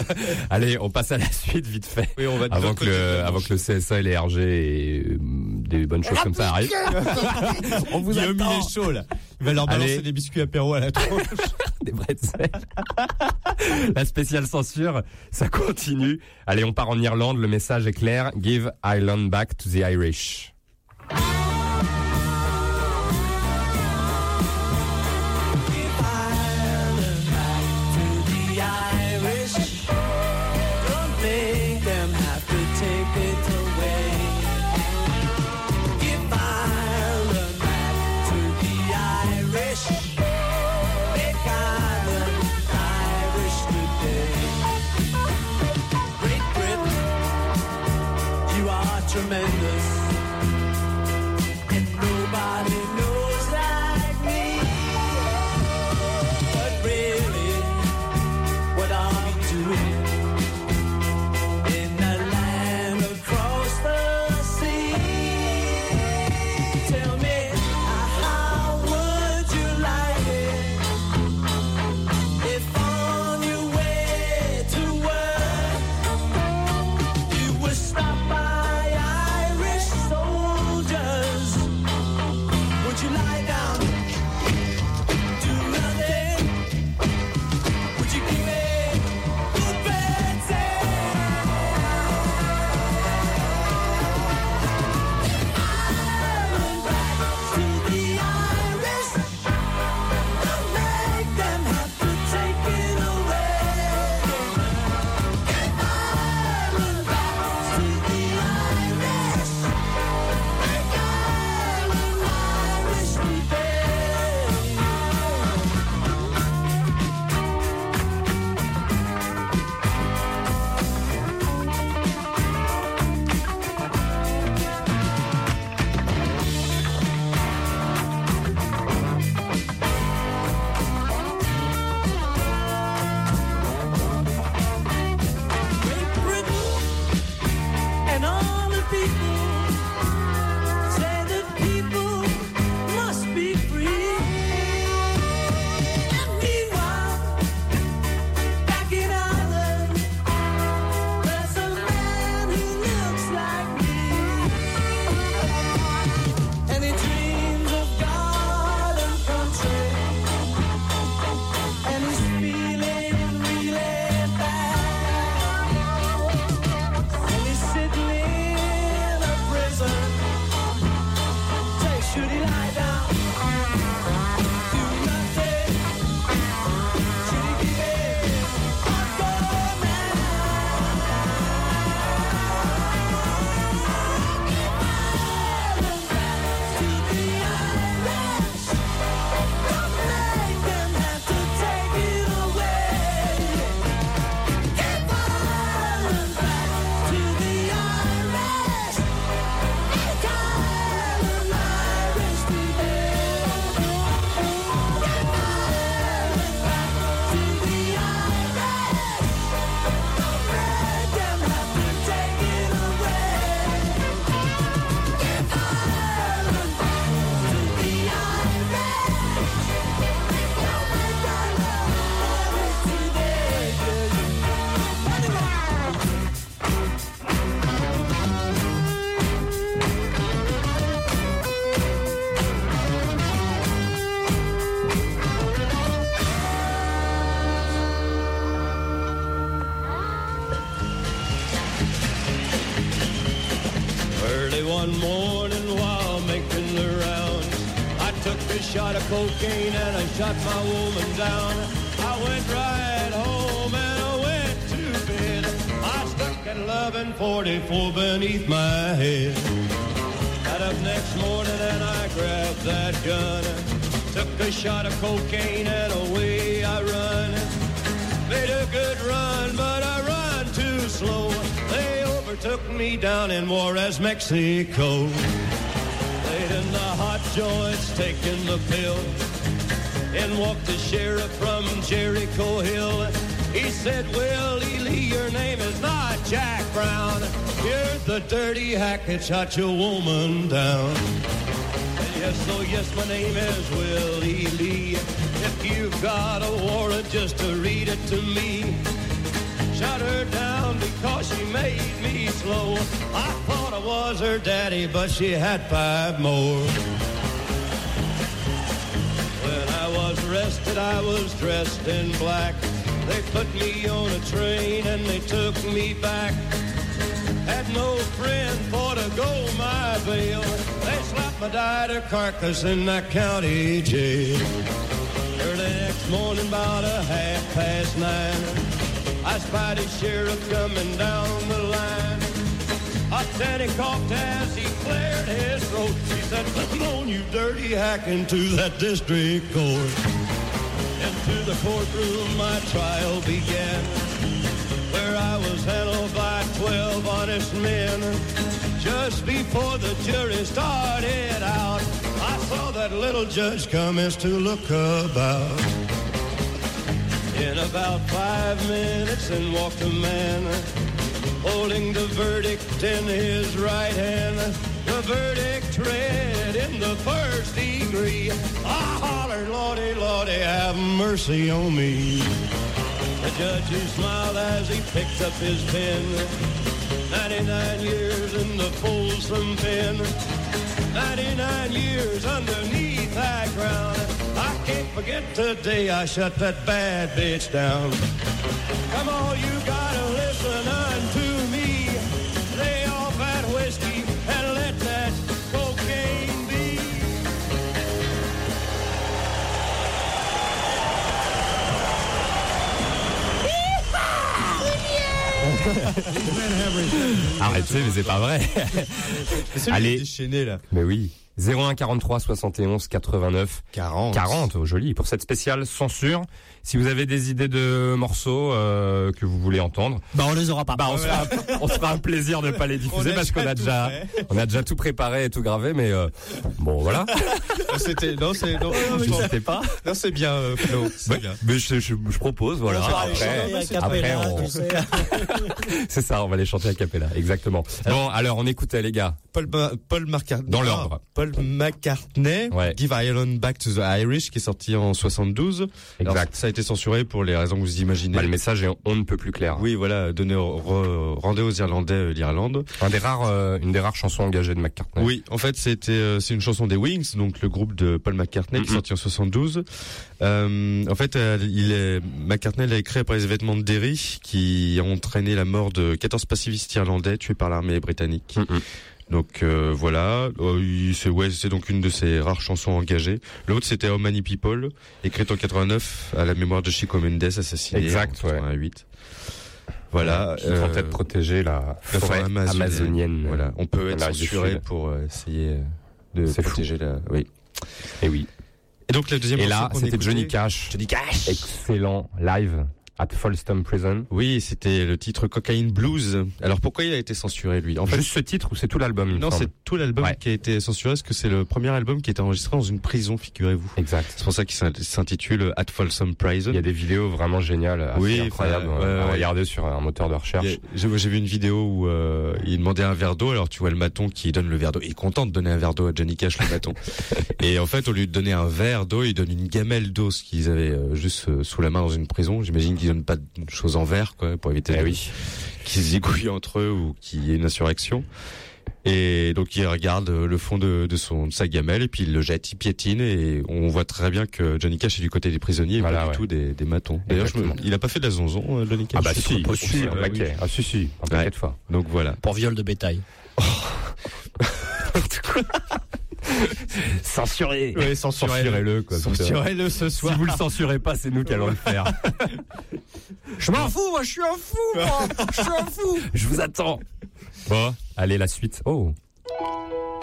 Allez, on passe à la suite vite fait. Oui, on va Avant que, le, avant que le CSA et les RG et euh, des bonnes choses comme ça arrivent. on vous Guillaume, il attend. est chaud là. Il va leur balancer Allez. des biscuits apéro à la tronche. Des bretzels. la spéciale censure, ça continue. Allez, on part en Irlande. Le message est clair. Give Ireland back to the Irish. Cocaine and I shot my woman down. I went right home and I went to bed. I stuck at 1144 beneath my head. Got up next morning and I grabbed that gun. Took a shot of cocaine and away I run. Made a good run, but I run too slow. They overtook me down in Juarez, Mexico. Joints, taking the pill. and walked the sheriff from Jericho Hill. He said, Willie Lee, your name is not Jack Brown. You're the dirty hack that shot your woman down. Yes, oh yes, my name is Willie. If you've got a warrant, just to read it to me. Shot her down because she made me slow. I thought I was her daddy, but she had five more. Arrested, I was dressed in black. They put me on a train and they took me back. Had no friend for to go my bail. They slapped my died carcass in that county jail. Early next morning, about a half past nine, I spied a sheriff coming down the line. A Teddy coughed as he cleared his throat. He said, Come on, you dirty hack, into that district court. Into the courtroom, my trial began, where I was handled by 12 honest men. Just before the jury started out, I saw that little judge come as to look about. In about five minutes, in walked a man holding the verdict in his right hand. The verdict read in the first degree. I hollered, Lordy, Lordy, have mercy on me. The judge he smiled as he picked up his pen. 99 years in the Folsom pen. 99 years underneath that ground. I can't forget the day I shut that bad bitch down. Come on, you gotta listen unto Arrêtez, mais c'est pas vrai. Allez. déchaîné là. Mais oui. 01 43 71 89 40. 40, oh, joli. Pour cette spéciale censure, si vous avez des idées de morceaux euh, que vous voulez entendre, Bah, on les aura pas. bah on se fera, on se fera un plaisir de pas les diffuser parce qu'on a déjà fait. on a déjà tout préparé et tout gravé, mais euh, bon voilà. C'était non, c'est non, N'hésitez pas. non, c'est bien, euh, Flo. C'est Ouais, bien. mais je, je, je propose, voilà. Après, après, on- c'est ça, on va les chanter à capella, exactement. Bon, alors on écoutait les gars. Paul, Paul McCartney. Dans l'ordre. Paul McCartney. Ouais. Give Ireland Back to the Irish, qui est sorti en 72. Alors, Exact. ça été censuré pour les raisons que vous imaginez. Bah, le message est on ne peut plus clair. Oui, voilà, donner, rendez aux Irlandais euh, l'Irlande. Un des rares, euh, une des rares chansons engagées de McCartney. Oui, en fait, c'était euh, c'est une chanson des Wings, donc le groupe de Paul McCartney qui est sorti en 72. Euh, en fait, il est McCartney l'a écrit après les événements de Derry qui ont entraîné la mort de 14 pacifistes irlandais tués par l'armée britannique. Donc euh, voilà, Euh, il- c'est ouais, c'est donc une de ses rares chansons engagées. L'autre c'était How Many People, écrite en 89 à la mémoire de Chico Mendes assassiné Exact, en ouais. 88. Voilà, Qui euh, de protéger la la forêt forêt amazonienne. amazonienne. Voilà, on peut être censuré pour euh, essayer euh, de protéger la. Oui. Et oui. Et donc la deuxième. Et là, c'était Johnny Cash. Johnny Cash. Excellent live at Folstom Prison. Oui, c'était le titre Cocaine Blues. Alors pourquoi il a été censuré lui? En fait, Juste ce titre ou c'est tout l'album non, c'est tout l'album Ouais. qui a été censuré parce que c'est le premier album qui a été enregistré dans une prison, figurez-vous. Exact. C'est pour ça qu'il s'in- s'intitule At Folsom Prison. Il y a des vidéos vraiment géniales, assez Oui, incroyables à ouais, ouais. regarder sur un moteur de recherche. J'ai vu une vidéo où euh, il demandait un verre d'eau, alors tu vois le maton qui donne le verre d'eau. Il est content de donner un verre d'eau à Johnny Cash, le maton. et en fait, au lieu de donner un verre d'eau, il donne une gamelle d'eau, ce qu'ils avaient euh, juste euh, sous la main dans une prison. J'imagine qu'ils pas de choses en verre, quoi, pour éviter Eh oui. qu'ils se zigouillent entre eux ou qu'il y ait une insurrection. Et donc il regarde le fond de, de son de sa gamelle et puis il le jette, il piétine et on voit très bien que Johnny Cash est du côté des prisonniers et Voilà, pas ouais. du tout des, des matons. D'ailleurs, il a pas fait de la zonzon, euh, Johnny Cash? Ah bah si, si, possible. un paquet. Ah si si, un paquet Ouais. de fois. Donc voilà. Pour viol de bétail. Censuré. Oui, censurez-le. Censurez-le, ce Si soir. vous le censurez pas, c'est nous qui allons le faire. Je m'en fous, moi, je suis un fou, moi. Je suis un fou. Je vous attends. Bon, allez, la suite. Oh,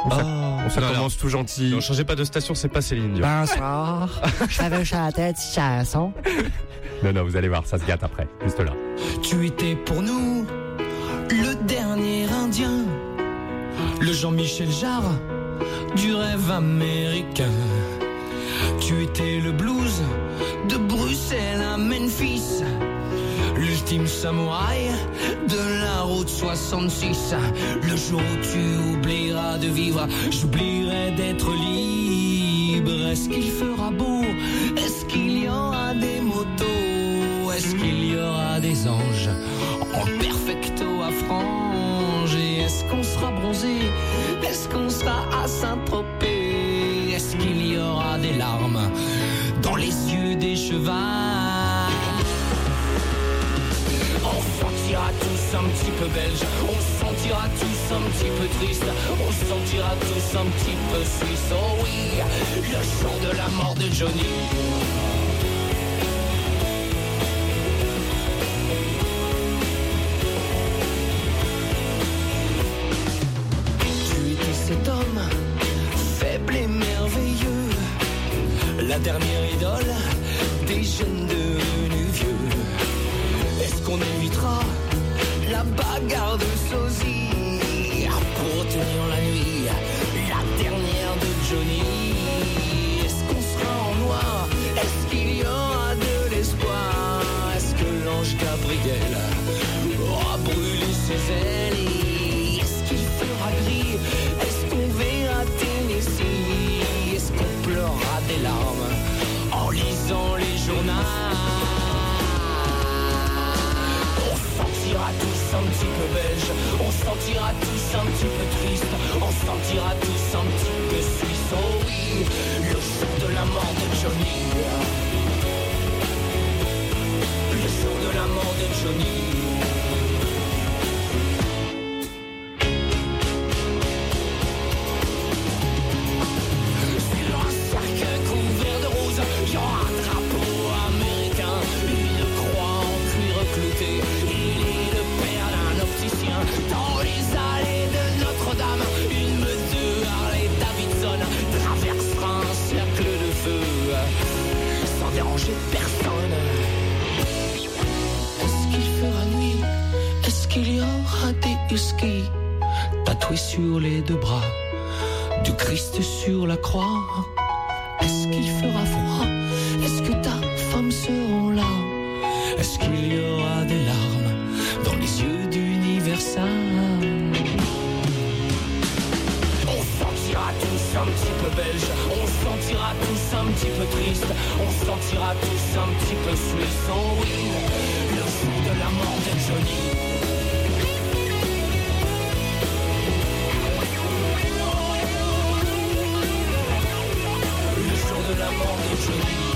Oh, ça commence tout gentil. Ne changez pas de station, c'est pas Céline Dion. Bonsoir. J'avais la tête, chanson. Non, non, vous allez voir, ça se gâte après. Juste là. Tu étais pour nous le dernier Indien, le Jean-Michel Jarre du rêve américain. Tu étais le blues de Bruxelles à Memphis, l'ultime samouraï de la route 66. Le jour où tu oublieras de vivre, j'oublierai d'être libre. Est-ce qu'il fera beau? Est-ce qu'il y aura des motos? Est-ce qu'il y aura des anges en perfecto à franges Et est-ce qu'on sera bronzé? Est-ce qu'on sera à Saint-Tropez? Est-ce qu'il y aura des larmes dans les yeux des chevals? Un petit peu belge, on se sentira tous un petit peu triste, on se sentira tous un petit peu suisse. Oh oui, le jour de la mort de Johnny. Cet homme faible et merveilleux, la dernière idole des jeunes devenus vieux. Est-ce qu'on évitera la bagarre de sosie. Pour tenir la un petit peu belge, on se sentira tous un petit peu triste, on se sentira tous un petit peu suisse. Oh oui, le jour de la mort de Johnny. Le jour de la mort de Johnny. Huskies tatoués sur les deux bras du Christ sur la croix. Est-ce qu'il fera froid? Est-ce que ta femme sera là? Est-ce qu'il y aura des larmes dans les yeux d'Universal? On se sentira tous un petit peu belge, on se sentira tous un petit peu triste, on se sentira tous un petit peu suisse. Oh oui, Le jour de la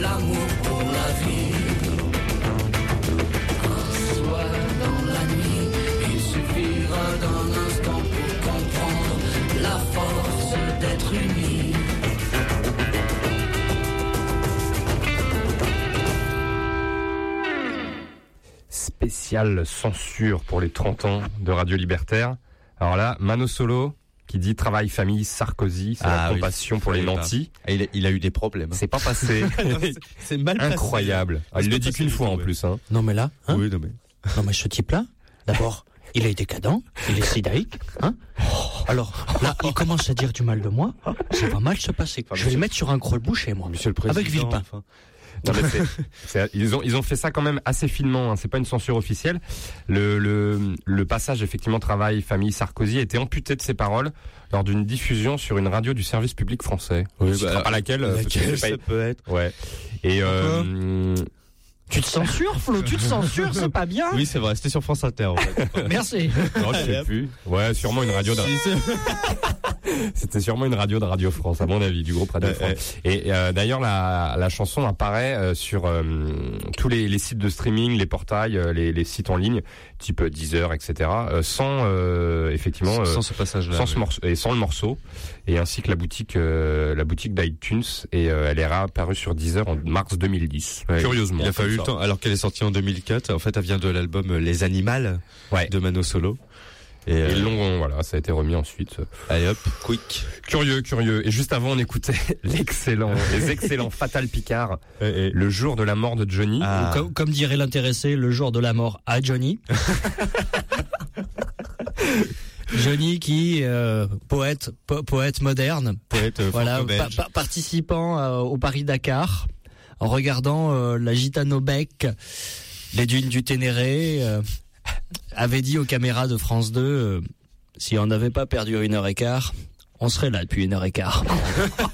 l'amour pour la vie. Un soir dans la nuit, il suffira d'un instant pour comprendre la force d'être unis. Spéciale censure pour les 30 ans de Radio Libertaire. Alors là, Mano Solo qui dit travail, famille, Sarkozy, c'est la Ah oui, compassion pour les nantis. Il, a, il a eu des problèmes. C'est pas passé. C'est- mal passé. Incroyable. Ah, il le dit qu'une fois en plus. Hein. Non mais là, hein Oui, non mais. non mais ce type-là, d'abord, il est décadent, il est sidaïque, hein Alors là, il commence à dire du mal de moi, ça va mal se passer. Je vais le mettre sur un crôle-boucher, moi. Monsieur le Président. Avec Villepin. enfin. Non, mais c'est- c'est- ils, ont, ils ont fait ça quand même assez finement, hein. c'est pas une censure officielle. Le, le, le passage, effectivement, travail, famille, Sarkozy, a été amputé de ses paroles lors d'une diffusion sur une radio du service public français. Oui, bah, pas laquelle. euh, Laquelle c'est ça pas- peut être Ouais. Et euh, Tu te censures, Flo, tu te censures, c'est pas bien Oui, c'est vrai, c'était sur France Inter en fait. Merci. non, je sais plus. Ouais, sûrement une radio de... C'était sûrement une radio de Radio France, à mon avis, du groupe Radio Ouais, France. Et euh, d'ailleurs, la, la chanson apparaît euh, sur euh, tous les, les sites de streaming, les portails, euh, les, les sites en ligne, type Deezer, etc., euh, sans euh, effectivement euh, Sans ce passage-là. sans ce oui. morceau et sans le morceau, et ainsi que la boutique euh, la boutique d'iTunes. Et euh, elle est réapparue sur Deezer en mars 2010. Ouais, Curieusement. Il a fallu le temps, alors qu'elle est sortie en 2004. En fait, elle vient de l'album Les Animales Ouais. de Mano Solo. Et, Et euh, ils l'ont, voilà, ça a été remis ensuite. allez hop, quick. Curieux, curieux. Et juste avant, on écoutait l'excellent, les excellents Fatal Picard, le jour de la mort de Johnny. Ah. Comme, comme dirait l'intéressé, le jour de la mort à Johnny. Johnny qui, euh, poète, po- poète moderne, Poète euh, voilà, franco-belge. pa- pa- participant euh, au Paris-Dakar, en regardant euh, la Gitano Bec, les dunes du Ténéré, euh, avait dit aux caméras de France 2, euh, si on n'avait pas perdu une heure et quart, on serait là depuis une heure et quart.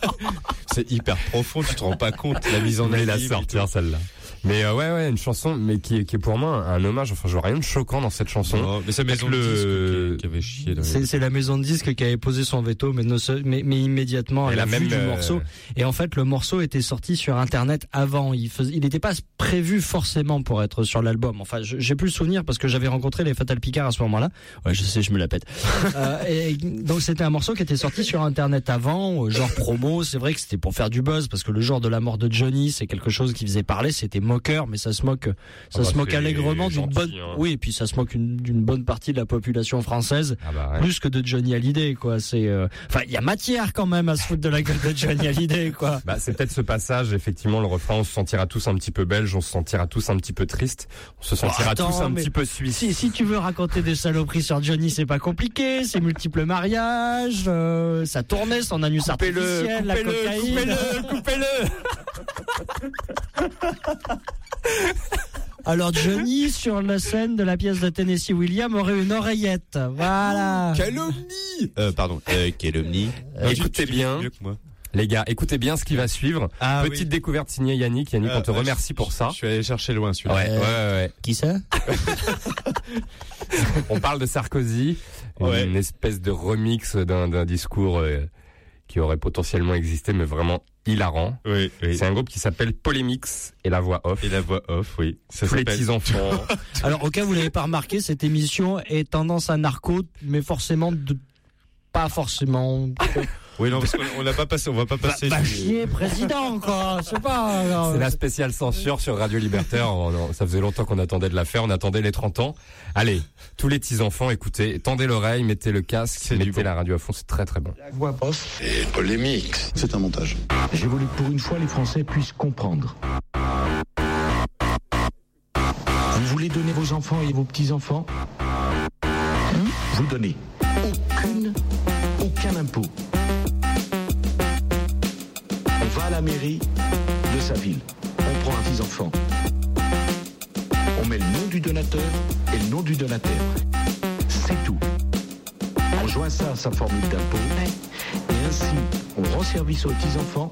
C'est hyper profond, tu te rends pas compte la mise en allait la sortir celle-là. Mais euh, ouais, ouais, une chanson, mais qui est, qui est pour moi un hommage. Enfin, je vois rien de choquant dans cette chanson. Non, mais c'est Maison de Le- disque qui, qui avait chié. C'est c'est la maison de disques qui avait posé son veto, mais, ne se- mais, mais immédiatement à la la vue même, du euh, morceau. Et en fait, le morceau était sorti sur Internet avant. Il faisait, il n'était pas prévu forcément pour être sur l'album. Enfin, je- j'ai plus le souvenir parce que j'avais rencontré les Fatal Picard à ce moment-là. Ouais, je sais, je me la pète. Euh, et donc c'était un morceau qui était sorti sur Internet avant, euh, genre promo. C'est vrai que c'était pour faire du buzz parce que le jour de la mort de Johnny, c'est quelque chose qui faisait parler. C'était moqueur, mais ça se moque, ça bah, se moque allègrement d'une bonne, hein. oui, et puis ça se moque une- d'une bonne partie de la population française, Ah bah ouais. plus que de Johnny Hallyday, quoi. C'est, euh, enfin, il y a matière quand même à se foutre de la gueule de Johnny Hallyday, quoi. Bah, c'est peut-être ce passage, effectivement, le refrain, on se sentira tous un petit peu belge, on se sentira tous un petit peu triste, on se sentira attends, tous un petit peu suisse. Si, si tu veux raconter des saloperies sur Johnny, c'est pas compliqué. C'est multiples mariages, euh, ça tournait, son anus artificiel, la cocaïne. coupez-le Alors Johnny, sur la scène de la pièce de Tennessee William, aurait une oreillette. Voilà. Calomnie euh, Pardon, euh, calomnie. Euh, écoutez bien. Mieux que moi. Les gars, écoutez bien ce qui va suivre. Ah Petite oui. découverte signée Yannick. Yannick, on te Euh, remercie je- pour ça. Je suis allé chercher loin celui-là. Ouais, ouais, ouais. Qui ça? On parle de Sarkozy, Ouais. une espèce de remix d'un d'un discours euh, qui aurait potentiellement existé, mais vraiment hilarant. Oui, oui. C'est un groupe qui s'appelle Polémix et la voix off. Et la voix off, oui. Ça Tous les petits enfants. Alors, au cas où vous l'avez pas remarqué, cette émission est tendance à narco, mais forcément de pas forcément. Oui, non, parce qu'on on l'a pas passé, on va pas passer. chier, président, quoi. Je sais pas. C'est la spéciale censure sur Radio Libertaire. Oh ça faisait longtemps qu'on attendait de la faire. On attendait les 30 ans. Allez, tous les petits enfants, écoutez, tendez l'oreille, mettez le casque, mettez bon. la radio à fond. C'est très très bon. voix off. Et polémique. C'est un montage. J'ai voulu que pour une fois les Français puissent comprendre. Vous voulez donner vos enfants et vos petits-enfants? Hein? Vous donnez aucune, aucun impôt. À la mairie de sa ville. On prend un petit-enfant. On met le nom du donateur et le nom du donateur. C'est tout. On joint ça à sa formule d'impôt. Et ainsi, on rend service aux petits-enfants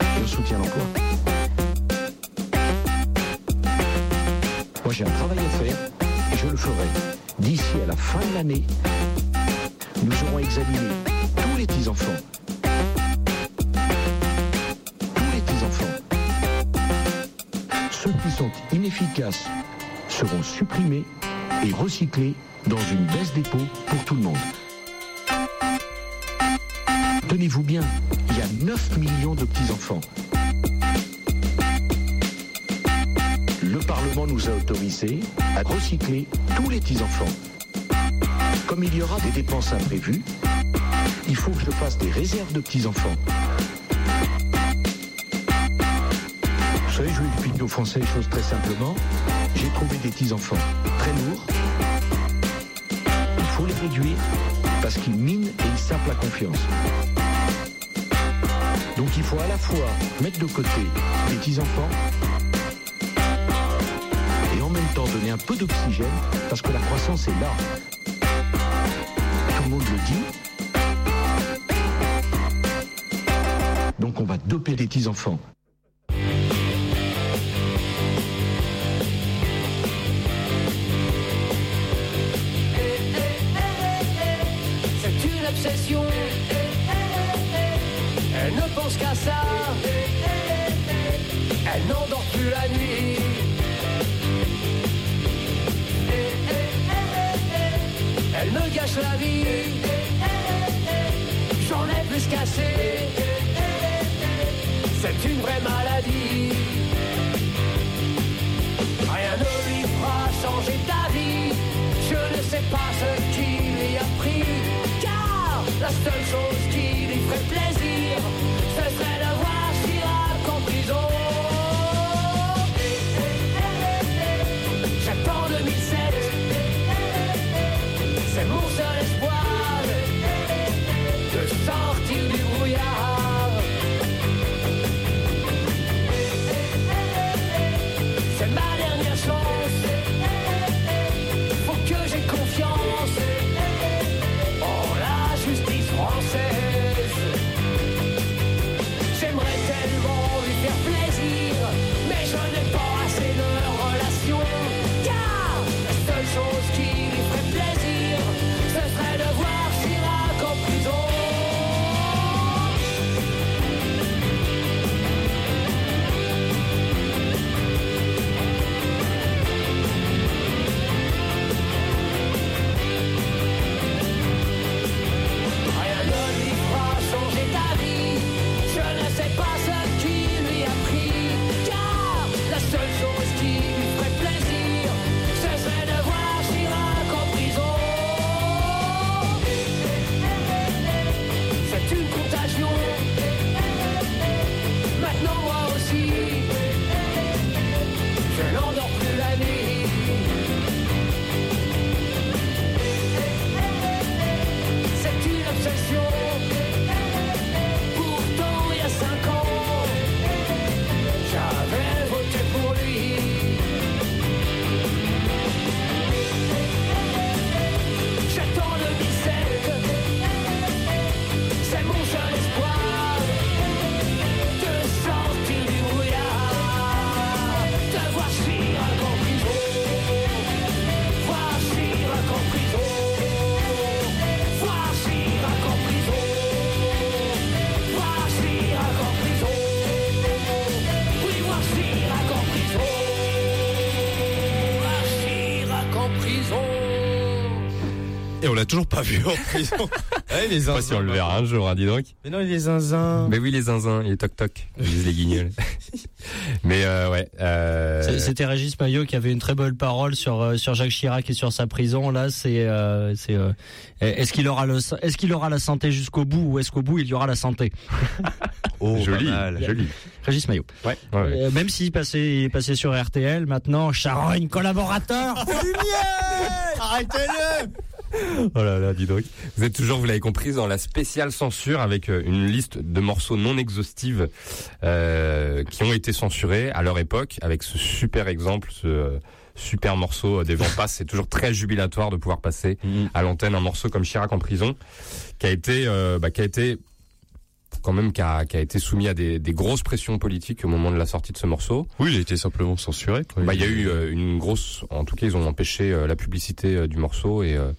et on soutient l'emploi. Moi, j'ai un travail à faire et je le ferai. D'ici à la fin de l'année, nous aurons examiné tous les petits-enfants. Sont inefficaces seront supprimés et recyclés dans une baisse dépôt pour tout le monde. Tenez-vous bien, il y a 9 millions de petits-enfants. Le Parlement nous a autorisé à recycler tous les petits-enfants. Comme il y aura des dépenses imprévues, il faut que je fasse des réserves de petits-enfants. Vous savez, aux Français les choses très simplement. J'ai trouvé des petits-enfants très lourds. Il faut les réduire parce qu'ils minent et ils sapent la confiance. Donc il faut à la fois mettre de côté les petits-enfants et en même temps donner un peu d'oxygène parce que la croissance est là. Tout le monde le dit. Donc on va doper les petits-enfants. Qu'à ça. Elle n'endort plus la nuit. Elle me gâche la vie. J'en ai plus qu'assez. C'est une vraie maladie. Rien ne lui fera changer ta vie. Je ne sais pas ce qui lui a pris. Car la seule chose qui lui ferait plaisir, ce serait de voir Chirac toujours pas vu en prison. Ouais, les Je sais pas si on le verra un jour, hein, dis donc. Mais non, il est zinzin. Mais oui, les zinzins, les toc-toc, disent les guignols. Mais euh, ouais. Euh... C'était Régis Maillot qui avait une très belle parole sur euh, sur Jacques Chirac et sur sa prison. Là, c'est euh, c'est euh, est-ce qu'il aura le est-ce qu'il aura la santé jusqu'au bout ou est-ce qu'au bout il y aura la santé? Oh, joli, joli. Régis Maillot. Ouais. ouais, ouais. Euh, même s'il passait il est passé sur RTL, maintenant Charogne collaborateur. Arrêtez-le Oh là là, dis donc. Vous êtes toujours, vous l'avez compris, dans la spéciale censure avec euh, une liste de morceaux non exhaustive euh, qui ont été censurés à leur époque, avec ce super exemple, ce euh, super morceau des Vents Passent. C'est toujours très jubilatoire de pouvoir passer Mhm. à l'antenne un morceau comme Chirac en prison, qui a été, euh, bah, qui a été quand même qui a, qui a été soumis à des, des grosses pressions politiques au moment de la sortie de ce morceau. Oui, il a été simplement censuré. quoi. Bah, il y a eu euh, une grosse, en tout cas, ils ont empêché euh, la publicité euh, du morceau et euh,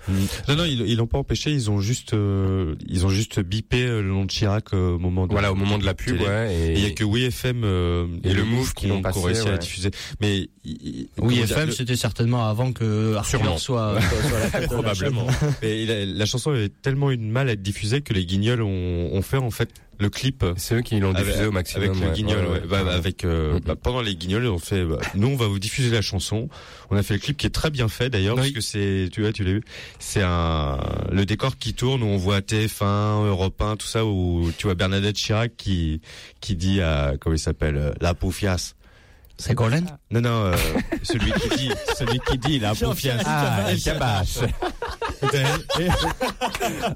Non, non, ils, ils l'ont pas empêché. Ils ont juste, euh, ils ont juste bipé le nom de Chirac euh, au moment de. voilà au moment de la pub, télé. ouais. Et il y a que WeFM euh, Et le Move qui l'ont réussi à ouais. diffuser. Mais Oui, FM, c'était certainement avant que. Arthur soit, soit, soit la Probablement. mais la chanson avait tellement eu de mal à être diffusée que les Guignols ont, ont fait en fait le clip. C'est eux qui l'ont diffusé avec, au maximum. avec le ouais. guignol, Ouais. Bah, bah, avec euh, bah, pendant les guignols, on fait. bah, nous, on va vous diffuser la chanson. On a fait le clip qui est très bien fait d'ailleurs, Oui. parce que c'est, tu vois, tu l'as vu. C'est un le décor qui tourne où on voit TF1, Europe 1, tout ça, où tu vois Bernadette Chirac qui qui dit à comment il s'appelle euh, la poufiasse. C'est Golden Non, non, euh, celui qui dit, celui qui dit la poufiasse. Ah, El Kabash.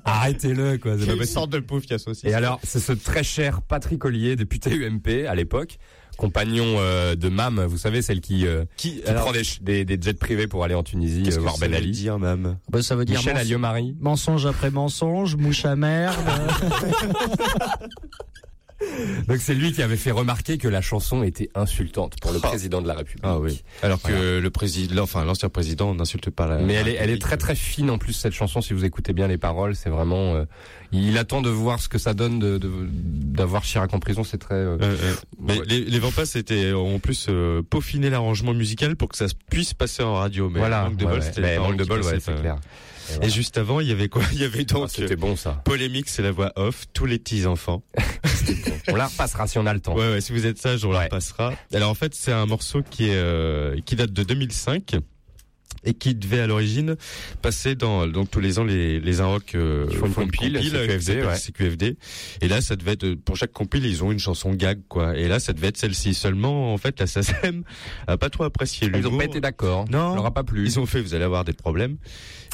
Arrêtez-le, quoi. c'est une sorte de poufiasse aussi. Et alors, c'est ce très cher Patrick Ollier, député UMP à l'époque, compagnon euh, de Mam, vous savez, celle qui, euh, qui, qui alors, prend des, des, des jets privés pour aller en Tunisie euh, voir Ben Ali. dire même Bah, ça veut dire Michel mens- Alliot-Marie. mensonge après mensonge, mouche à merde. Donc c'est lui qui avait fait remarquer que la chanson était insultante pour le Ah. président de la République. Ah oui. Alors que le président, enfin l'ancien président, n'insulte pas la. Mais elle est, elle est très très fine en plus cette chanson. Si vous écoutez bien les paroles, c'est vraiment. euh, il attend de voir ce que ça donne de de- d'avoir Chirac en prison. C'est très. euh, Euh, euh, mais Ouais. les, les Vampas c'était en plus euh, peaufiner l'arrangement musical pour que ça puisse passer en radio. Mais voilà. manque de ouais, bol, ouais. c'était Mais les paroles manque de bol, ouais, c'est clair. Et juste avant, il y avait quoi? Il y avait Ah, donc C'était bon ça. polémique, c'est la voix off, tous les petits enfants. On la repassera si on a le temps. Ouais, ouais, si vous êtes sage, on la Ouais. passera. Alors en fait, c'est un morceau qui est euh, qui date de 2005 et qui devait à l'origine passer dans donc tous les ans les les Inrocks euh, Ils font une compile, CQFD, ouais. CQFD. Et là, ça devait être pour chaque compile, ils ont une chanson gag quoi. Et là, ça devait être celle-ci. Seulement, en fait, la SACEM a pas trop apprécié Ils ont pas été d'accord. Non. Ça leur a pas plu. Ils ont fait, vous allez avoir des problèmes.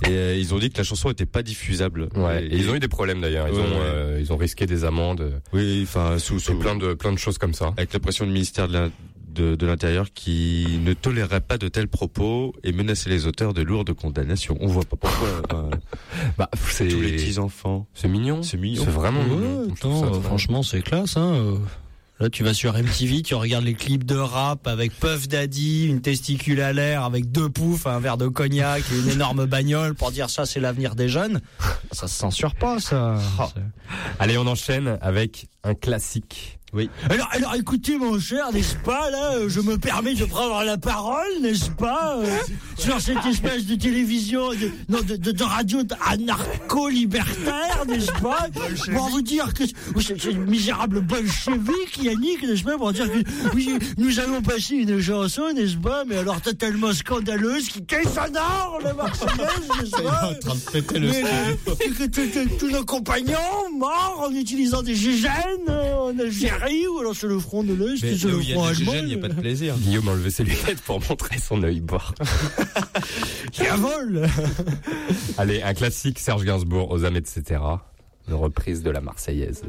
Et euh, ils ont dit que la chanson était pas diffusable. Ouais. Et ils ont eu des problèmes d'ailleurs. Ils Ouais, ont euh, ils ont risqué des amendes. oui, enfin sous, C'est sous plein de plein de choses comme ça. avec la pression du ministère de la- de, de l'Intérieur qui ne tolérait pas de tels propos et menaçait les auteurs de lourdes condamnations. On voit pas pourquoi. enfin, Bah c'est tous les petits enfants. c'est mignon. C'est mignon. C'est vraiment Ouais, mignon. Attends, ça euh, franchement, c'est classe. Hein. euh. Là, tu vas sur MTV, tu regardes les clips de rap avec Puff Daddy, une testicule à l'air, avec deux poufs, un verre de cognac et une énorme bagnole pour dire ça, c'est l'avenir des jeunes. Ça se censure pas, ça. C'est- Allez, on enchaîne avec un classique. Oui. Alors, alors écoutez mon cher, n'est-ce pas, là, euh, je me permets de prendre la parole, n'est-ce pas, euh, sur cette espèce de télévision, de, non, de, de, de radio anarcho-libertaire, n'est-ce pas, pour vous dire que c'est c'est misérable bolchevique, Yannick, n'est-ce pas, pour dire que oui, nous allons passer une chanson, n'est-ce pas, mais alors totalement scandaleuse, qui désonore la Marseillaise, n'est-ce pas. train de péter mais que tous nos compagnons morts en utilisant des gégènes euh, en Algérie ou alors sur le front de Mais sur là le il y front a il n'y a pas de plaisir. Guillaume a enlevé ses lunettes pour montrer son œil mort. qui a vol. Allez, un classique Serge Gainsbourg aux âmes, etc. Une reprise de la Marseillaise.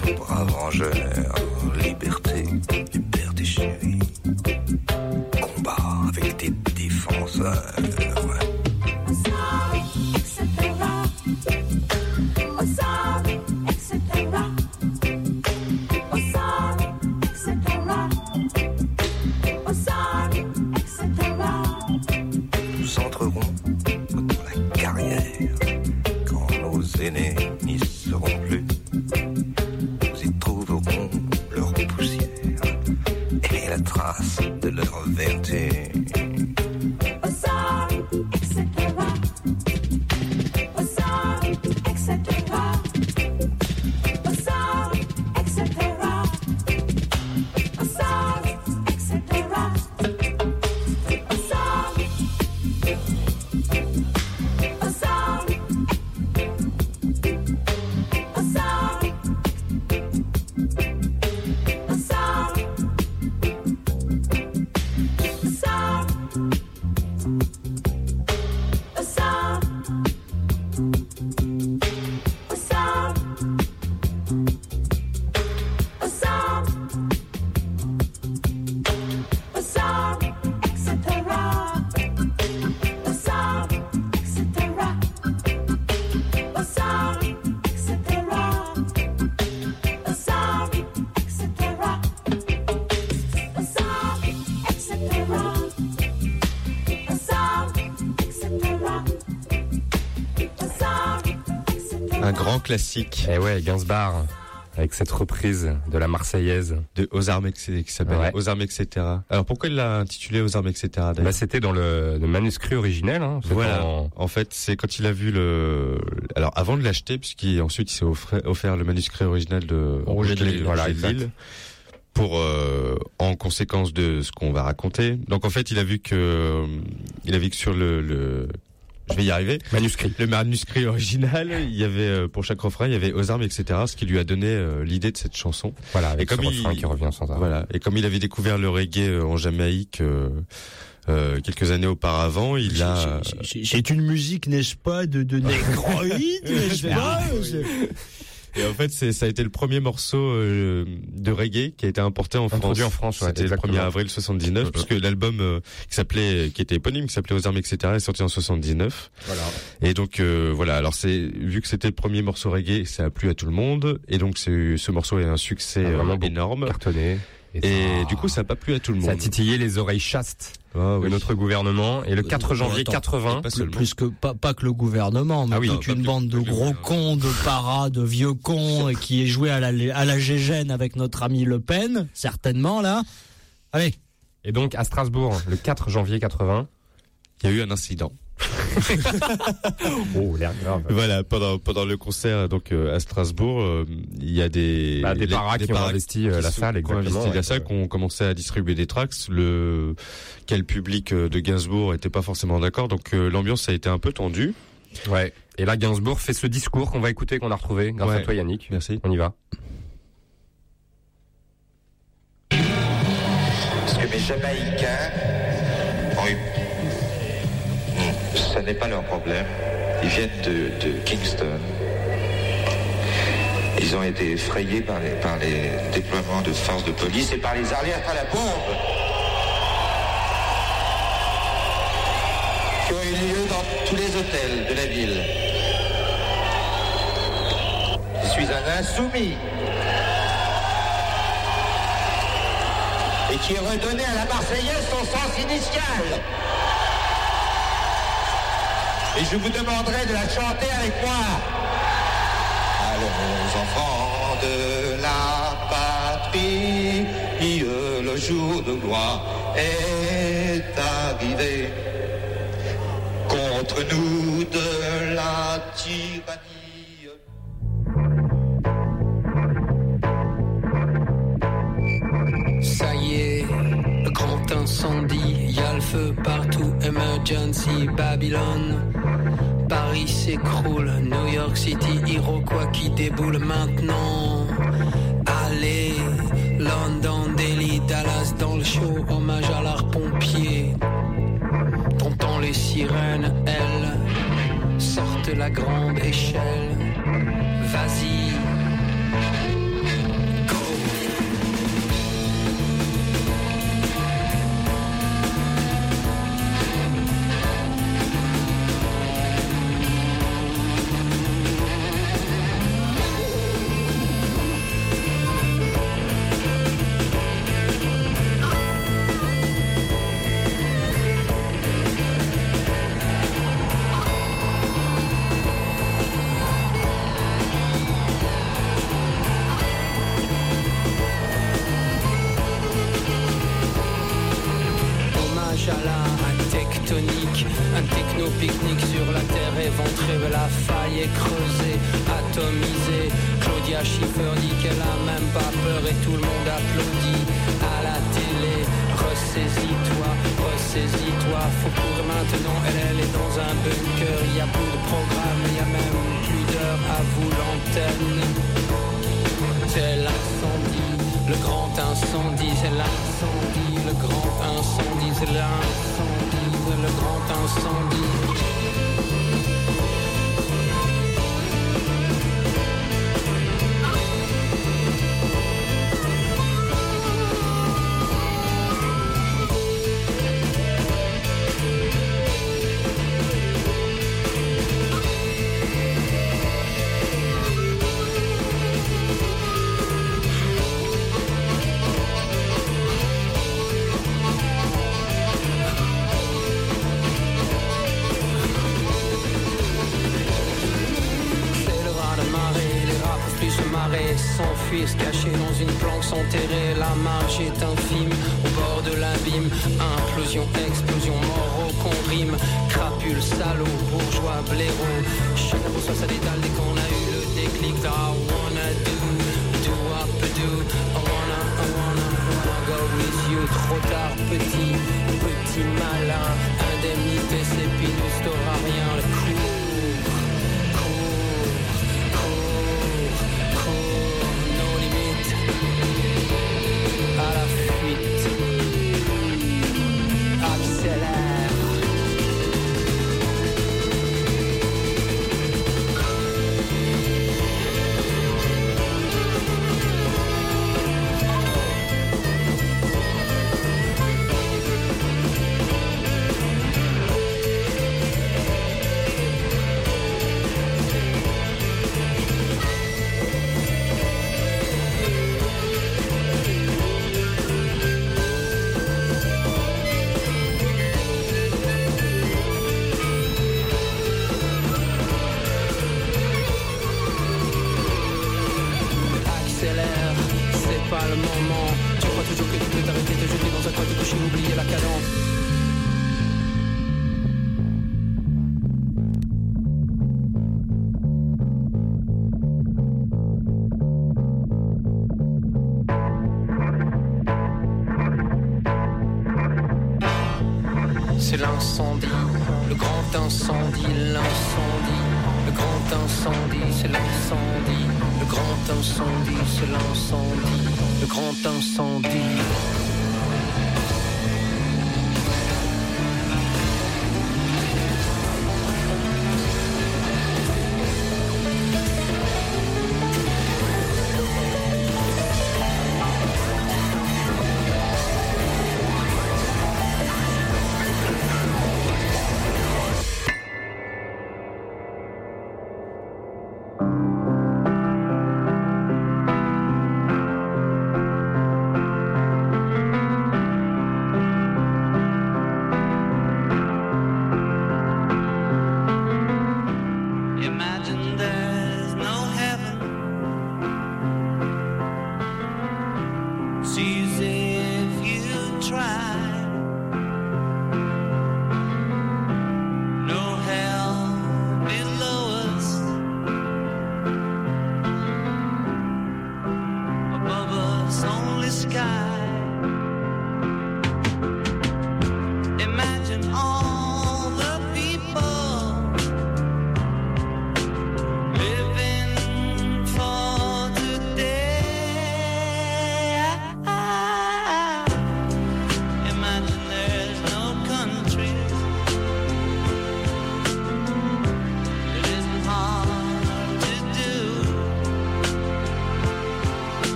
Brave vengeur, classique. Et ouais, Gainsbourg, avec cette reprise de la Marseillaise. De Aux armes, etc. qui s'appelle Ouais. Aux armes, etc. Alors pourquoi il l'a intitulé Aux armes, etc. Bah, c'était dans le, le manuscrit originel. Hein, Voilà. en- En fait, c'est quand il a vu le. Alors, avant de l'acheter, puisqu'ensuite il s'est offert, offert le manuscrit original de Roger de Lille, voilà. Lille, pour euh, en conséquence de ce qu'on va raconter. Donc en fait, il a vu que il a vu que sur le, le je vais y arriver. Manuscrit. Le manuscrit original, il y avait euh, pour chaque refrain, il y avait aux armes, etc. Ce qui lui a donné euh, l'idée de cette chanson. Voilà, avec Et comme ce il- qui revient sans arrêt. Voilà. Et comme il avait découvert le reggae euh, en Jamaïque euh, euh, quelques années auparavant, il a. C'est c'est une musique, n'est-ce pas, de, de négroïde, n'est-ce pas Et en fait, c'est ça a été le premier morceau euh, de reggae qui a été importé en France. Introduit en France, ouais, C'était le exactement. 1er avril 79, puisque l'album euh, qui s'appelait, qui était éponyme, qui s'appelait Aux armes, etc., est sorti en 79. Voilà. Et donc euh, voilà. Alors c'est vu que c'était le premier morceau reggae, ça a plu à tout le monde, et donc c'est ce morceau eu un succès Ah, euh, énorme. Cartonné. Et, du coup, ça a pas plu à tout le monde. Ça a titillé les oreilles chastes Ah, de notre gouvernement. Et le 4 janvier attends, 80, pas. Plus que pas, pas que le gouvernement, mais Ah oui, toute une plus- bande de gros cons, de paras, de vieux cons, et qui est joué à la, à la gégène avec notre ami Le Pen, certainement là. Allez, et donc à Strasbourg, le 4 janvier 80. Il y a eu un incident. Oh, l'air grave. Voilà, pendant pendant le concert donc euh, à Strasbourg, euh, il y a des Bah, des paras qui ont investi, euh, la salle, qui ont investi exactement, la salle, qui ont commencé à distribuer des tracts. Le quel public euh, de Gainsbourg était pas forcément d'accord, donc euh, l'ambiance a été un peu tendue. Ouais. Et là, Gainsbourg fait ce discours qu'on va écouter, qu'on a retrouvé grâce Ouais. à toi, Yannick. Merci. On y va. Ce que mes Jamaïcains ont eu, ce n'est pas leur problème. Ils viennent de, Kingston. Ils ont été effrayés par les, déploiements de forces de police et par les alertes à la bombe qui ont eu lieu dans tous les hôtels de la ville. Je suis un insoumis. et qui redonné à la Marseillaise son sens initial. Et je vous demanderai de la chanter avec moi. Allons enfants de la patrie, le jour de gloire est arrivé. Contre nous de la tyrannie. John C. Babylone. Paris s'écroule, New York City, Iroquois qui déboule maintenant. Allez, London, Delhi, Dallas dans le show, hommage à l'art pompier. T'entends les sirènes, elles sortent la grande échelle. Vas-y,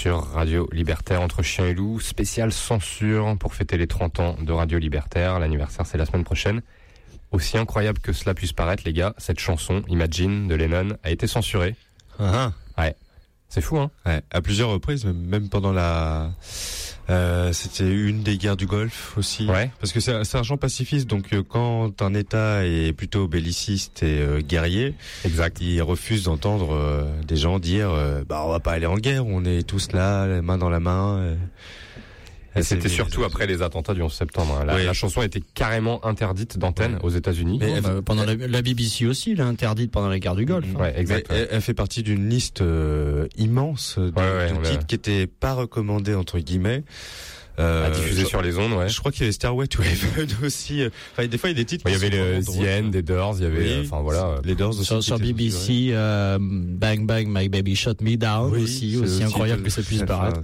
sur Radio Libertaire entre chien et loup, spécial censure pour fêter les 30 ans de Radio Libertaire. L'anniversaire c'est la semaine prochaine. Aussi incroyable que cela puisse paraître, les gars, cette chanson Imagine de Lennon a été censurée. Ah, Ouais. C'est fou, hein Ouais, à plusieurs reprises, même pendant la. Euh, C'était une des guerres du Golfe aussi. Ouais. Parce que c'est un champ pacifiste, donc euh, quand un État est plutôt belliciste et euh, guerrier, exact. il refuse d'entendre euh, des gens dire bah on va pas aller en guerre, on est tous là, les mains dans la main. Euh. Et c'est- c'était surtout après les attentats du 11 septembre. hein. La, Oui. la chanson était carrément interdite d'antenne aux États-Unis. Bon, bah, pendant la, la BBC aussi, a interdite pendant la guerre du Golfe. hein. Ouais, exact. Mais elle, elle fait partie d'une liste euh, immense de, ouais, de titres qui étaient pas recommandés entre guillemets. Euh, À diffuser je- sur les ondes, ouais. Je crois qu'il y avait Stairway to Heaven aussi. euh, Enfin, des fois, il y a des titres. Il y qui avait sont le vraiment The. End, des Doors, il y avait, Oui. euh, enfin voilà. Les Doors aussi. Sur, sur BBC, euh, Bang Bang My Baby Shut Me Down Oui, aussi, aussi incroyable que ça puisse paraître.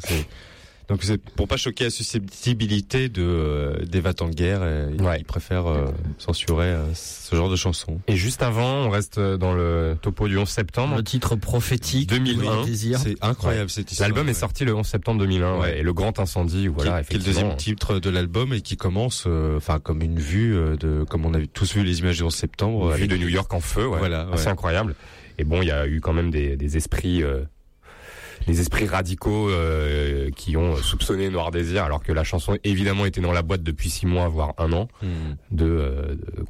C'est- Donc c'est pour pas choquer la susceptibilité de euh, des vats en guerre, euh, ils- Ouais. ils préfèrent euh, censurer euh, ce genre de chansons. Et juste avant, on reste dans le topo du 11 septembre. Le titre prophétique 2001. du désir. C'est incroyable Ouais. cette histoire. L'album est sorti le 11 septembre 2001, ouais, et le grand incendie, voilà, qui, qui est le deuxième titre de l'album et qui commence, euh, enfin comme une vue euh, de, comme on a tous vu les images du 11 septembre. Une vue de New York en feu, ouais. Voilà, ouais. incroyable. Et bon, il y a eu quand même des, des esprits, euh, des esprits radicaux euh, qui ont soupçonné Noir Désir, alors que la chanson évidemment était dans la boîte depuis six mois, voire un an. Hmm. De, euh, de-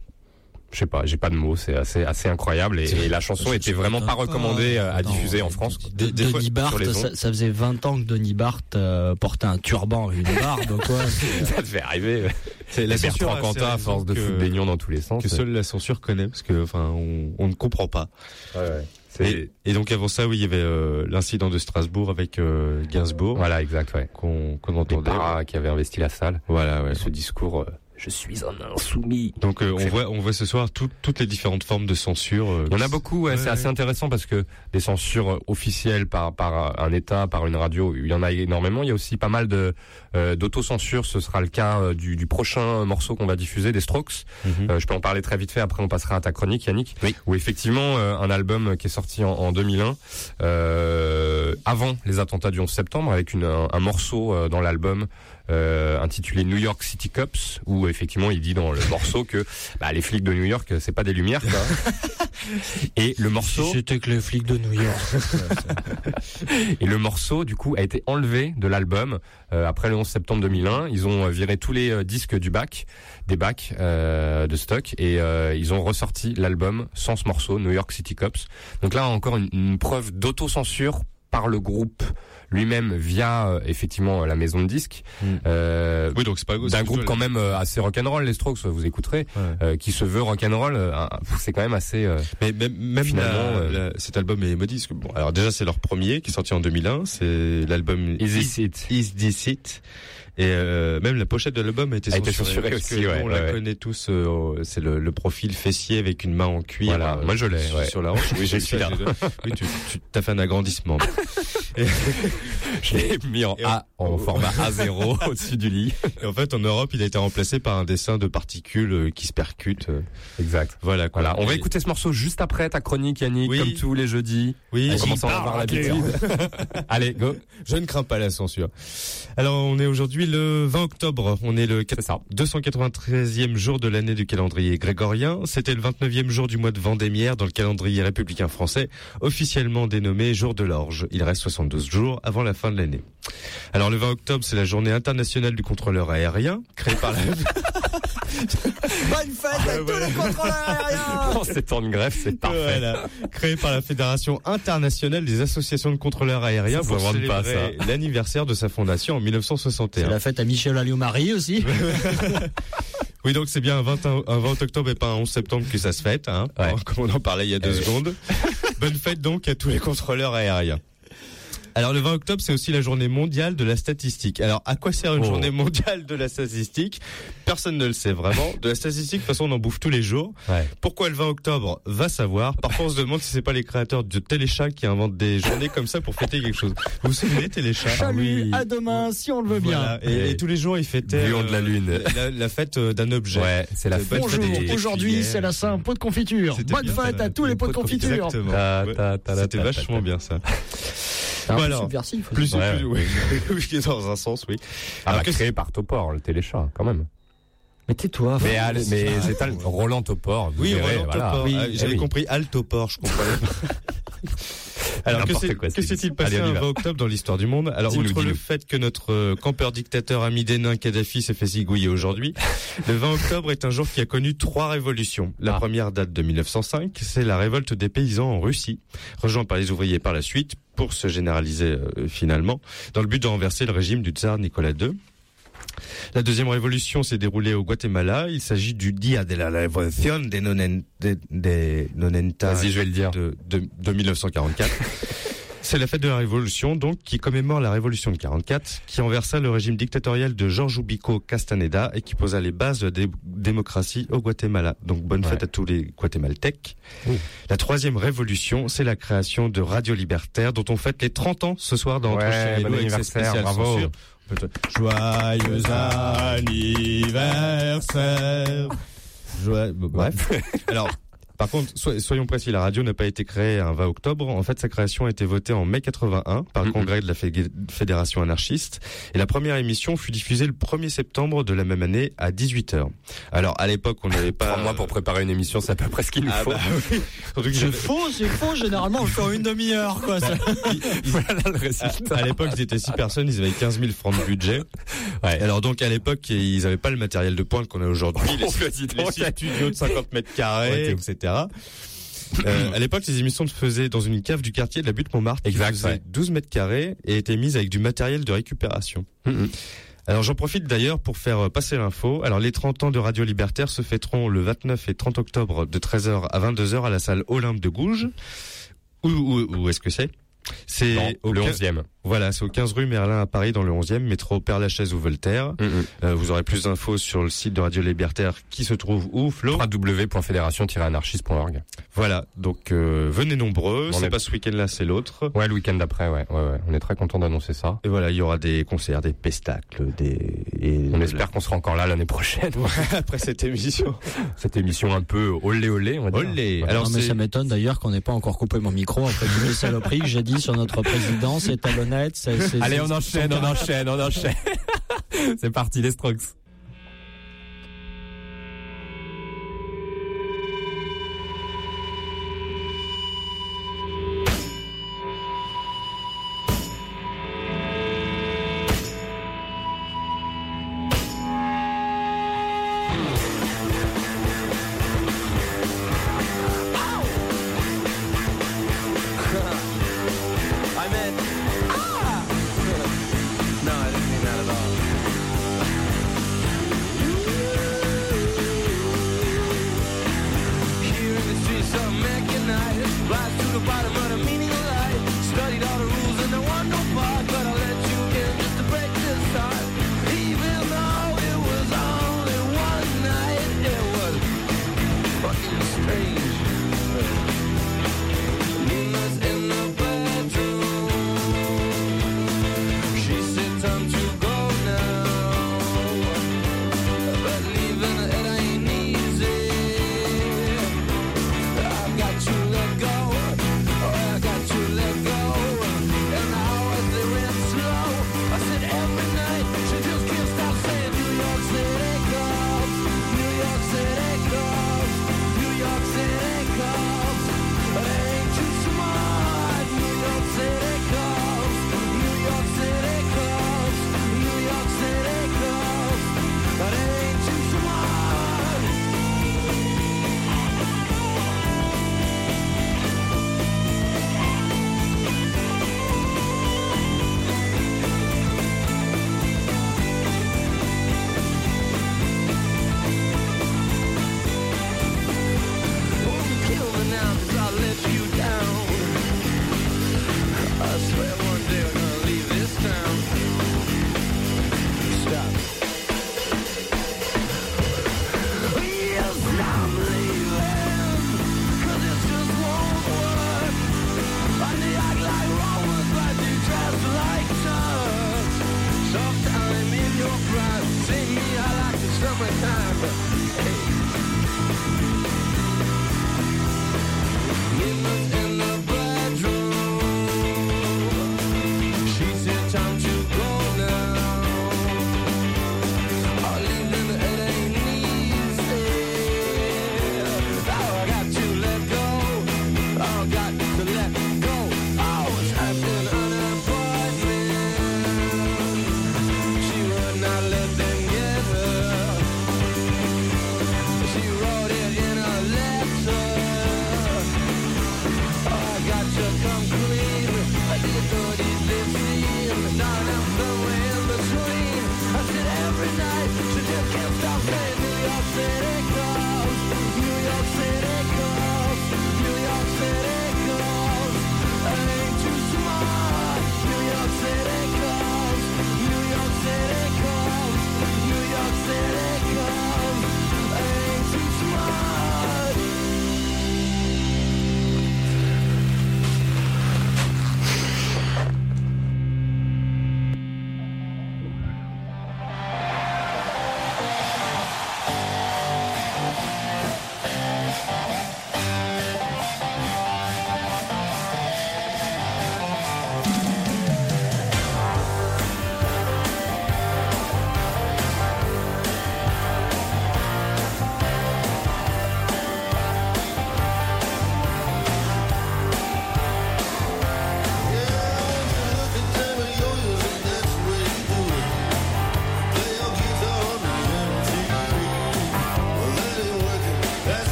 je sais pas, j'ai pas de mots, c'est assez assez incroyable. Et, et la chanson était vraiment pas recommandée euh, à diffuser en France. quoi. De- Denis Barth, sur les ondes. ça, ça faisait 20 ans que Denis Barth euh, portait un turban et une barbe, quoi. C'est- ça devait arriver. C'est la censure Cantat, à force de foutre des nions dans tous les sens. que seule la censure connaît parce que enfin on, on ne comprend pas. C'est- Et, et donc avant ça, oui, il y avait euh, l'incident de Strasbourg avec euh, Gainsbourg Voilà, exact, ouais. qu'on Des entendait. paras qui avaient investi la salle. Voilà, ouais. Ce discours, euh, je suis un insoumis. Donc euh, on voit on voit ce soir tout- toutes les différentes formes de censure. euh, Il y en a beaucoup, ouais, Ouais, c'est ouais. assez intéressant parce que des censures euh, officielles par par un État, par une radio, il y en a énormément. Il y a aussi pas mal de euh, d'autocensure. Ce sera le cas euh, du, du prochain morceau qu'on va diffuser, des Strokes. Mhm. Euh, je peux en parler très vite fait. Après, on passera à ta chronique, Yannick. Oui. Où effectivement, euh, un album qui est sorti en, en 2001, euh, avant les attentats du 11 septembre, avec une, un, un morceau euh, dans l'album euh, intitulé New York City Cops, où effectivement il dit dans le morceau que bah, les flics de New York, c'est pas des lumières. Quoi. Et le morceau. Si c'était que les flics de New York. Et le morceau, du coup, a été enlevé de l'album euh, après le 11 septembre 2001. Ils ont euh, viré tous les euh, disques du bac, des bacs euh, de stock, et euh, ils ont ressorti l'album sans ce morceau, New York City Cops. Donc là, encore une, une preuve d'autocensure par le groupe lui-même via euh, effectivement la maison de disques. Euh, Oui, donc c'est pas d'un groupe quand même euh, assez rock'n'roll les Strokes vous écouterez euh, qui se veut rock'n'roll euh, c'est quand même assez euh, Mais même, même Finalement, la- la- cet album est modiste. Bon, alors déjà c'est leur premier qui est sorti en 2001. C'est l'album Is This It? Is This It Et euh, même la pochette de l'album a été A été censurée. censurée parce aussi, que ouais, on ouais, la connaît tous. euh, c'est le, le profil fessier avec une main en cuir. Voilà, euh, moi je l'ai, sur- ouais. Sur la hanche. Oui, Je j'ai suis là. Oui, tu, tu as fait un agrandissement. Et- je l'ai mis en A en format A0 au-dessus du lit Et en fait, en Europe, il a été remplacé par un dessin de particules euh, qui se percutent. euh. exact Voilà. quoi. Voilà, on va Et- écouter ce morceau juste après ta chronique, Yannick, Oui. comme tous les jeudis. Oui, on commence à en avoir l'habitude. Allez, go. Je ne crains pas la censure. Alors, on est aujourd'hui le 20 octobre. On est le C'est ça. 293e jour de l'année du calendrier grégorien. C'était le 29e jour du mois de Vendémiaire dans le calendrier républicain français, officiellement dénommé jour de l'orge. Il reste 72 jours avant la fin de l'année. Alors, le 20 octobre, c'est la journée internationale du contrôleur aérien, créée par la... Bonne fête à tous les contrôleurs aériens En ces temps de grève, c'est parfait. Voilà. Par la Fédération internationale des associations de contrôleurs aériens pour célébrer l'anniversaire de sa fondation en C'est 1961. La fête à Michel Alliot-Marie aussi. Oui, donc c'est bien un 20, un 20 octobre et pas un 11 septembre que ça se fête, hein, Ouais. comme on en parlait il y a deux Euh. secondes. Bonne fête donc à tous les contrôleurs aériens. Alors le 20 octobre, c'est aussi la journée mondiale de la statistique. Alors à quoi sert une Oh. journée mondiale de la statistique? Personne ne le sait vraiment. De la statistique, de toute façon, on en bouffe tous les jours. Ouais. Pourquoi le 20 octobre Va savoir? Parfois, on se demande si c'est pas les créateurs de Téléchat qui inventent des journées comme ça pour fêter quelque chose. Vous vous souvenez Téléchat? Salut, à demain si on le veut bien. Et, et tous les jours, ils fêtaient Lion de la lune. la, la fête euh, d'un objet. Ouais, c'est la fête Bonjour, aujourd'hui c'est la Saint pot de confiture. Bonne bien, fête à tous les pots de confiture. Exactement. Ta, Ouais. ta, ta, ta, C'était ta, ta, vachement bien ça. C'est un Bon, peu subversif. Plus, Ouais. plus- oui, oui, dans un sens, oui. Ah, Alors, bah, créé par Topor, le téléchat, quand même. Mais tais-toi. Mais, Al- mais c'est un- Roland Topor. vous Oui, verrez, Roland voilà. Topor. Oui, Ah, J'avais oui. compris Altopor, je comprenais pas. Alors, que s'est-il passé Allez, un va. 20 octobre dans l'histoire du monde Alors, outre le fait que notre euh, campeur dictateur ami Dénin Kadhafi s'est fait zigouiller aujourd'hui, le 20 octobre est un jour qui a connu trois révolutions. La Ah. première date de 1905, c'est la révolte des paysans en Russie, rejoint par les ouvriers par la suite, pour se généraliser euh, finalement, dans le but de renverser le régime du tsar Nicolas II. La deuxième révolution s'est déroulée au Guatemala. Il s'agit du Dia de la Revolución de, nonen, de, de Nonenta Vas-y, je vais le dire. de, de, de 1944. C'est la fête de la Révolution, donc, qui commémore la Révolution de 44, qui renversa le régime dictatorial de George Ubico Castaneda et qui posa les bases de la dé- démocratie au Guatemala. Donc, bonne fête à tous les Guatémaltèques. Oui. La troisième révolution, c'est la création de Radio Libertaire, dont on fête les 30 ans ce soir dans Entre Ouais, et bon Loup avec ses anniversaire, spéciales bravo. Joyeux anniversaire. Joyeux... Bref. Alors, par contre, so- soyons précis, la radio n'a pas été créée un 20 octobre. En fait, sa création a été votée en mai 81 par le congrès de la Fé- Fédération anarchiste. Et la première émission fut diffusée le 1er septembre de la même année à 18h. Alors, à l'époque, on n'avait pas... Trois mois pour préparer une émission, c'est à peu près ce qu'il nous Ah faut. bah oui. C'est faux, c'est faux. Généralement, on le fait en une demi-heure, quoi. ça. voilà le à, résultat. à l'époque, ils étaient six personnes, ils avaient 15 000 francs de budget. Ouais. Alors donc, à l'époque, ils n'avaient pas le matériel de pointe qu'on a aujourd'hui, les, studios de 50 mètres carrés, Ouais, etc. Euh, à l'époque, les émissions se faisaient dans une cave du quartier de la butte Montmartre, qui Exact, faisait ouais. 12 mètres carrés et était mise avec du matériel de récupération. Mhm. Alors j'en profite d'ailleurs pour faire euh, passer l'info. Alors les 30 ans de Radio Libertaire se fêteront le 29 et 30 octobre de 13h à 22h à la salle Olympe de Gouges. Où, où, où est-ce que c'est? C'est au le quin- 11e. Voilà, c'est au 15 rue Merlin à Paris dans le 11e, métro Père-Lachaise ou Voltaire. Mhm. Euh, vous aurez plus d'infos sur le site de Radio Libertaire qui se trouve où, Flo? www.fédération-anarchiste.org. Voilà, donc euh, venez nombreux, On c'est est- pas ce week-end là, c'est l'autre. Ouais, le week-end d'après, ouais, ouais, ouais. On est très content d'annoncer ça. Et voilà, il y aura des concerts, des pestacles, des... Et On espère qu'on sera encore là l'année prochaine. après cette émission. Cette émission un peu olé olé, on va dire. Olé Ouais. Alors non, mais ça m'étonne d'ailleurs qu'on n'ait pas encore coupé mon micro après toutes les saloperies que j'ai dit sur notre président, c'est talonnette, Allez, on enchaîne, on enchaîne, on enchaîne. C'est parti, les Strokes.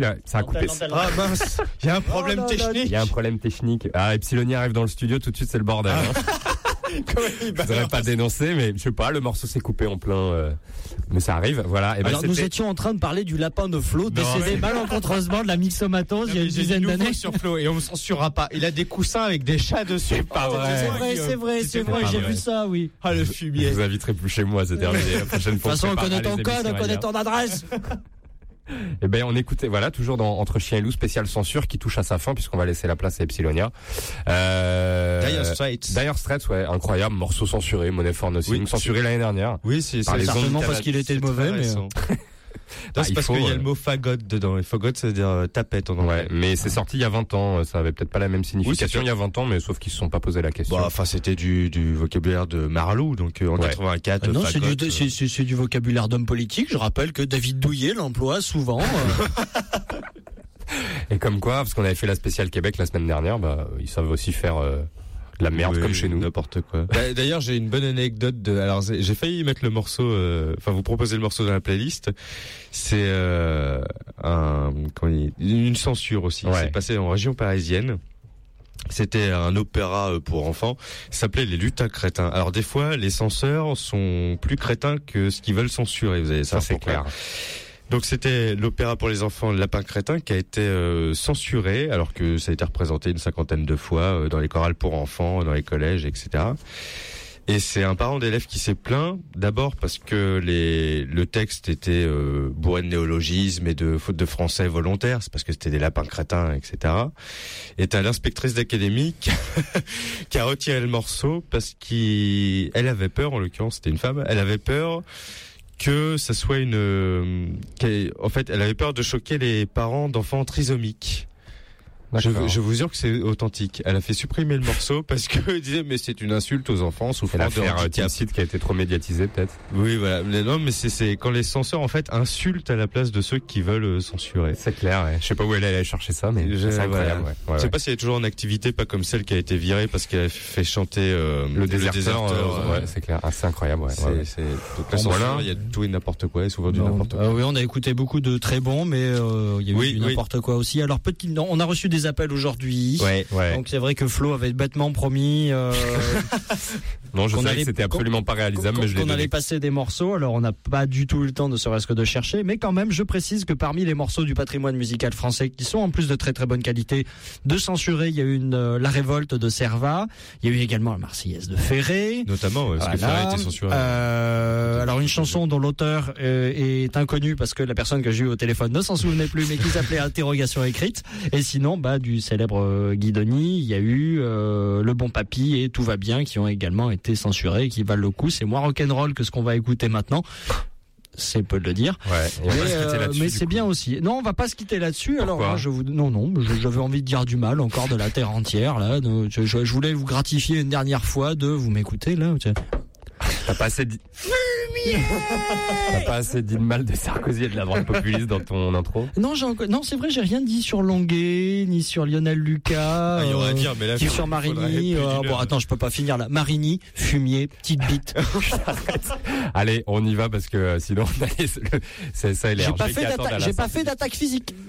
Là, ça a coupé. Ah mince, il y a un problème technique. Il y a un problème technique. Ah, Epsilonia arrive dans le studio, tout de suite c'est le bordel. hein. Je voudrais pas dénoncer, mais je sais pas, le morceau s'est coupé en plein. euh, mais ça arrive, voilà. Et ben, Alors nous c'était- étions en train de parler du lapin de Flo, décédé mais- malencontreusement de la myxomatose il y a une J'ai dizaine d'années. sur Flo et on me censurera pas. Il a des coussins avec des chats dessus. pas vrai. C'est vrai, c'est vrai, c'est vrai, pas j'ai vrai. vu ça, oui. Ah le Je fumier. vous inviterai plus chez moi, c'est terminé. La prochaine De fois. toute façon, on connaît ton code, on connaît ton adresse. Ben, on écoutait, voilà, toujours dans Entre Chien et Loup, spécial censure qui touche à sa fin puisqu'on va laisser la place à Epsilonia. Euh, Dire Straits. Dire Straits, ouais, incroyable, morceau censuré, Money for Nothing, Oui. censuré l'année dernière. Oui, c'est Certainement parce qu'il était mauvais, mais-. Bah, Non, c'est il parce qu'il y a euh, le mot fagot dedans. Et fagot, ça veut dire euh, tapette en anglais. Ouais, mais c'est sorti il y a 20 ans, ça avait peut-être pas la même signification il y a 20 ans, mais sauf qu'ils se sont pas posé la question. Bah, enfin, c'était du, du vocabulaire de Marlou, donc euh, en Ouais. 84. Ah non, c'est du, euh, c'est- c'est- c'est du vocabulaire d'homme politique. Je rappelle que David Douillet l'emploie souvent. euh, Et comme quoi, parce qu'on avait fait la spéciale Québec la semaine dernière, bah, ils savent aussi faire euh, la merde oui, comme chez nous. N'importe quoi. D'a- D'ailleurs, j'ai une bonne anecdote de. Alors, j'ai failli mettre le morceau. euh, Enfin, vous proposer le morceau dans la playlist. C'est euh, un une censure aussi. Ouais. C'est passé en région parisienne. C'était un opéra euh, pour enfants. S'appelait Les Lutins crétins. Alors des fois, les censeurs sont plus crétins que ce qu'ils veulent censurer. Vous avez ça, c'est clair. Donc c'était l'opéra pour les enfants Lapin crétin qui a été euh, censuré alors que ça a été représenté une cinquantaine de fois euh, dans les chorales pour enfants, dans les collèges, etc. Et c'est un parent d'élève qui s'est plaint d'abord parce que les, le texte était euh, bourré de néologismes et de fautes de français volontaires, c'est parce que c'était des lapins crétins, etc. Et t'as l'inspectrice d'académie qui, qui a retiré le morceau parce qu'elle avait peur, en l'occurrence c'était une femme, elle avait peur que ça soit une, euh, en fait, elle avait peur de choquer les parents d'enfants trisomiques. Je, je vous jure que c'est authentique. Elle a fait supprimer le morceau parce que elle disait mais c'est une insulte aux enfants souffrant de euh, handicap. Seed qui a été trop médiatisée peut-être. Oui, voilà. Mais non, mais c'est c'est quand les censeurs en fait insultent à la place de ceux qui veulent euh, censurer. C'est clair, ouais. Je sais pas où elle allait chercher ça, mais c'est incroyable. voilà. ouais. Je sais ouais. pas si elle est toujours en activité, pas comme celle qui a été virée parce qu'elle a fait chanter euh, Le déserteur, euh, ouais. ouais, c'est clair. Ah, c'est incroyable, ouais. C'est- voilà. il y a tout et n'importe quoi, et souvent du n'importe quoi. euh, oui, on a écouté beaucoup de très bons, mais euh, il y a eu Oui, du oui. n'importe quoi aussi. Alors petit, non, on a reçu des appels aujourd'hui. Ouais. Ouais. Donc c'est vrai que Flo avait bêtement promis euh, Non, je savais que c'était absolument pas réalisable, qu'on mais je l'ai qu'on allait passer des morceaux. Alors on n'a pas du tout eu le temps de serait-ce que de chercher, mais quand même, je précise que parmi les morceaux du patrimoine musical français qui sont en plus de très très bonne qualité, de censurer, il y a eu une euh, La Révolte de Servat, il y a eu également la Marseillaise de Ferré. Notamment, ouais, parce que Voilà. Ferré était censuré. Euh, alors une chanson dont l'auteur euh, est inconnu parce que la personne que j'ai eu au téléphone ne s'en souvenait plus, mais qui s'appelait Interrogation écrite. Et sinon, bah du célèbre euh, Guidoni, il y a eu euh, Le Bon Papy et Tout va bien qui ont également été censurés, et qui valent le coup. C'est moins rock'n'roll que ce qu'on va écouter maintenant. C'est peu de le dire. Ouais. Mais, euh, mais c'est bien aussi. Non, on va pas se quitter là-dessus. Alors, Pourquoi moi, je vous, non, non, j'avais envie de dire du mal encore de la terre entière là. Je, je- voulais vous gratifier une dernière fois de vous m'écoutez là. T'as pas assez dit. T'as pas assez dit de mal de Sarkozy et de la droite populiste dans ton intro. Non, j'ai encore- non, c'est vrai, j'ai rien dit sur Longuet, ni sur Lionel Lucas, Ah, il y aurait à euh, dire, mais là, ni il sur Marigny. euh, bon, attends, je peux pas finir là. Marigny, fumier, petite bite. Allez, on y va parce que euh, sinon on a les, le CSA et les J'ai pas fait d'attaque, physique.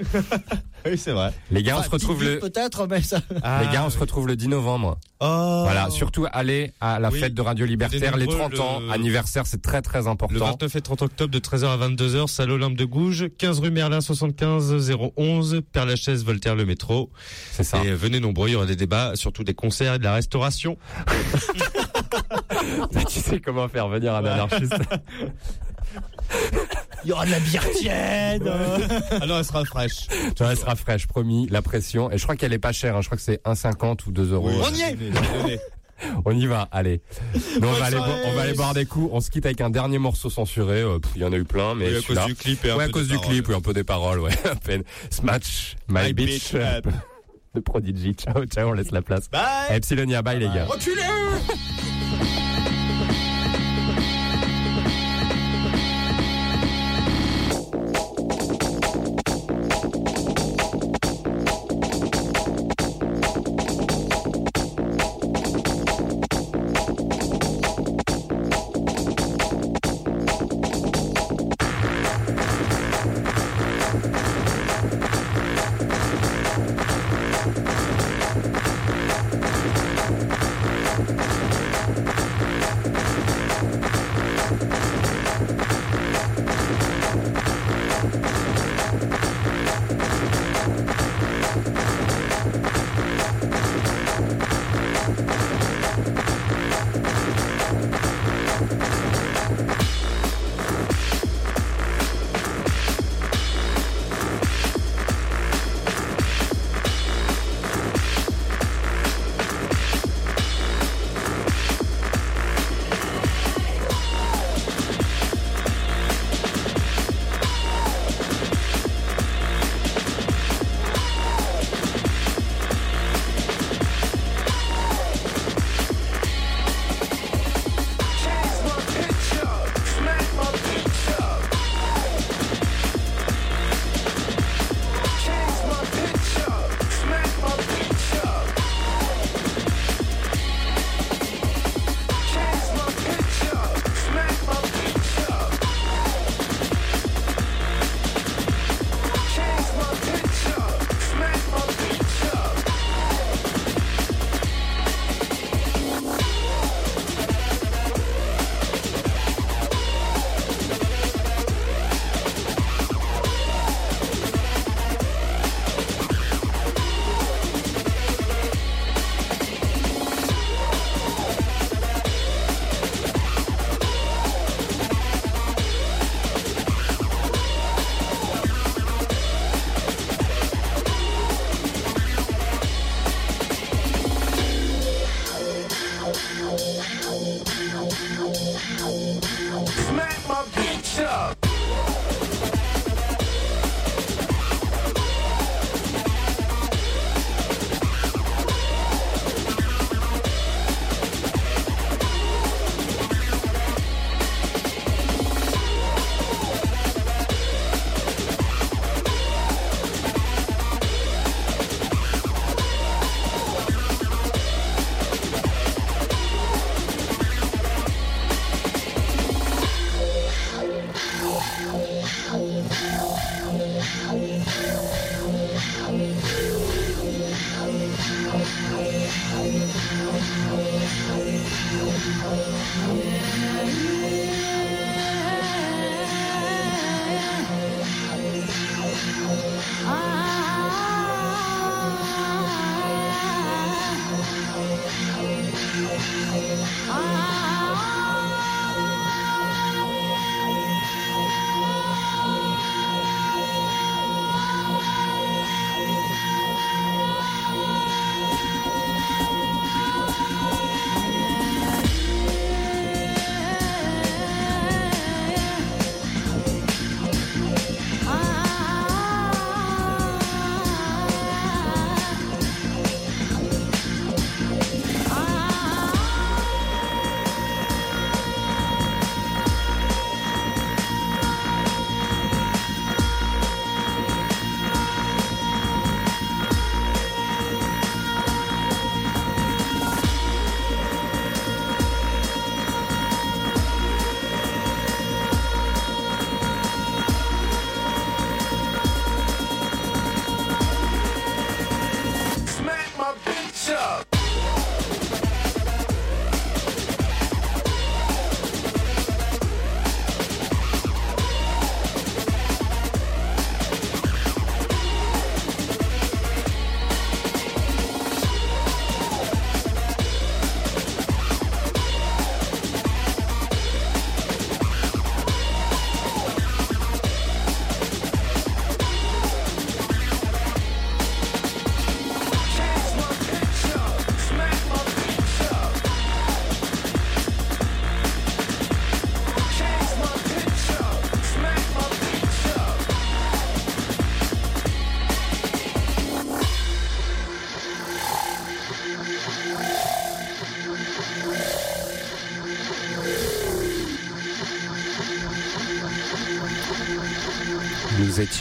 Oui, c'est vrai. Les gars, on se retrouve le. peut-être, mais ça. Ah, les gars, on se retrouve le 10 novembre. Oh. Voilà, surtout allez à la Oui. fête de Radio Libertaire, les nombreux, 30 ans, le- anniversaire, c'est très très Le important. 29 et 30 octobre de 13h à 22h, salle Olympe de Gouges, 15 rue Merlin 75 011, Père Lachaise, Voltaire le métro. C'est ça. Et euh, venez nombreux, il y aura des débats, surtout des concerts et de la restauration. tu sais comment faire venir un anarchiste. Il y aura de la bière tiède. ah non, elle sera fraîche. Elle sera fraîche, promis, la pression. Et je crois qu'elle est pas chère, hein. je crois que c'est 1,50 ou 2 euros. On y est. On y va, allez. Nous, on, va aller, bo- soirée. on va aller boire des coups. On se quitte avec un dernier morceau censuré. Euh, Il y en a eu plein, mais Oui, à cause du clip et un ouais, à peu cause des du paroles. clip, oui, un peu des paroles, ouais, à peine. Smash, My, My Bitch, Bitch, de Prodigy. Ciao, ciao, on laisse la place. Bye. Epsilonia, bye les gars.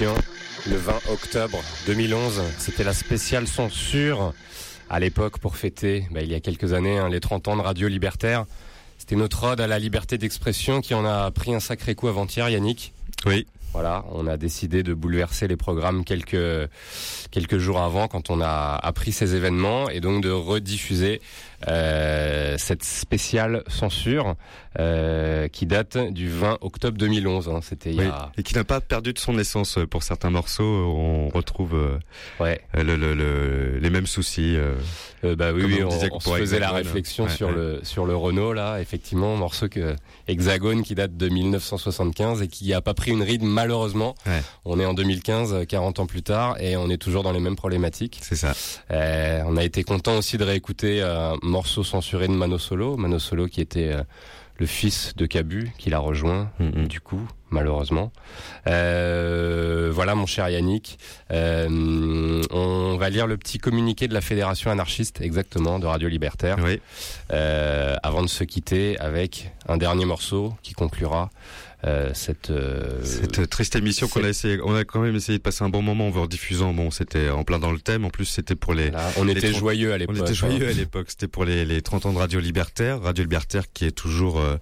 Le 20 octobre 2011. C'était la spéciale censure à l'époque pour fêter, bah, il y a quelques années, hein, les 30 ans de Radio Libertaire. C'était notre ode à la liberté d'expression qui en a pris un sacré coup avant-hier, Yannick. Oui. Voilà, on a décidé de bouleverser les programmes quelques quelques jours avant quand on a appris ces événements et donc de rediffuser cette spéciale censure euh, qui date du 20 octobre 2011. hein. C'était Oui. a Et qui n'a pas perdu de son essence euh, pour certains morceaux. On retrouve euh, ouais. euh, le, le- le- les mêmes soucis. euh, Euh, bah oui, oui, on on, on se faisait la Hexagone. réflexion Ouais, sur ouais. le sur le Renault là, effectivement, morceau que Hexagone qui date de 1975 et qui a pas pris une ride malheureusement. Ouais. On est en 2015, euh, 40 ans plus tard, et on est toujours dans les mêmes problématiques. C'est ça. Euh, on a été content aussi de réécouter un morceau censuré de Mano Solo, Mano Solo qui était euh, le fils de Cabu, qui l'a rejoint, Mhm. du coup, malheureusement. Euh, voilà, mon cher Yannick. Euh, on va lire le petit communiqué de la Fédération anarchiste, exactement, de Radio Libertaire, Oui. euh, avant de se quitter avec un dernier morceau qui conclura euh, cette... euh, Cette triste émission qu'on a essayé, on a quand même essayé de passer un bon moment en vous rediffusant. Bon, c'était en plein dans le thème. En plus, c'était pour les. voilà, on les était joyeux à On l'époque. était joyeux hein. à l'époque. C'était pour les, les 30 ans de Radio Libertaire. Radio Libertaire qui est toujours euh,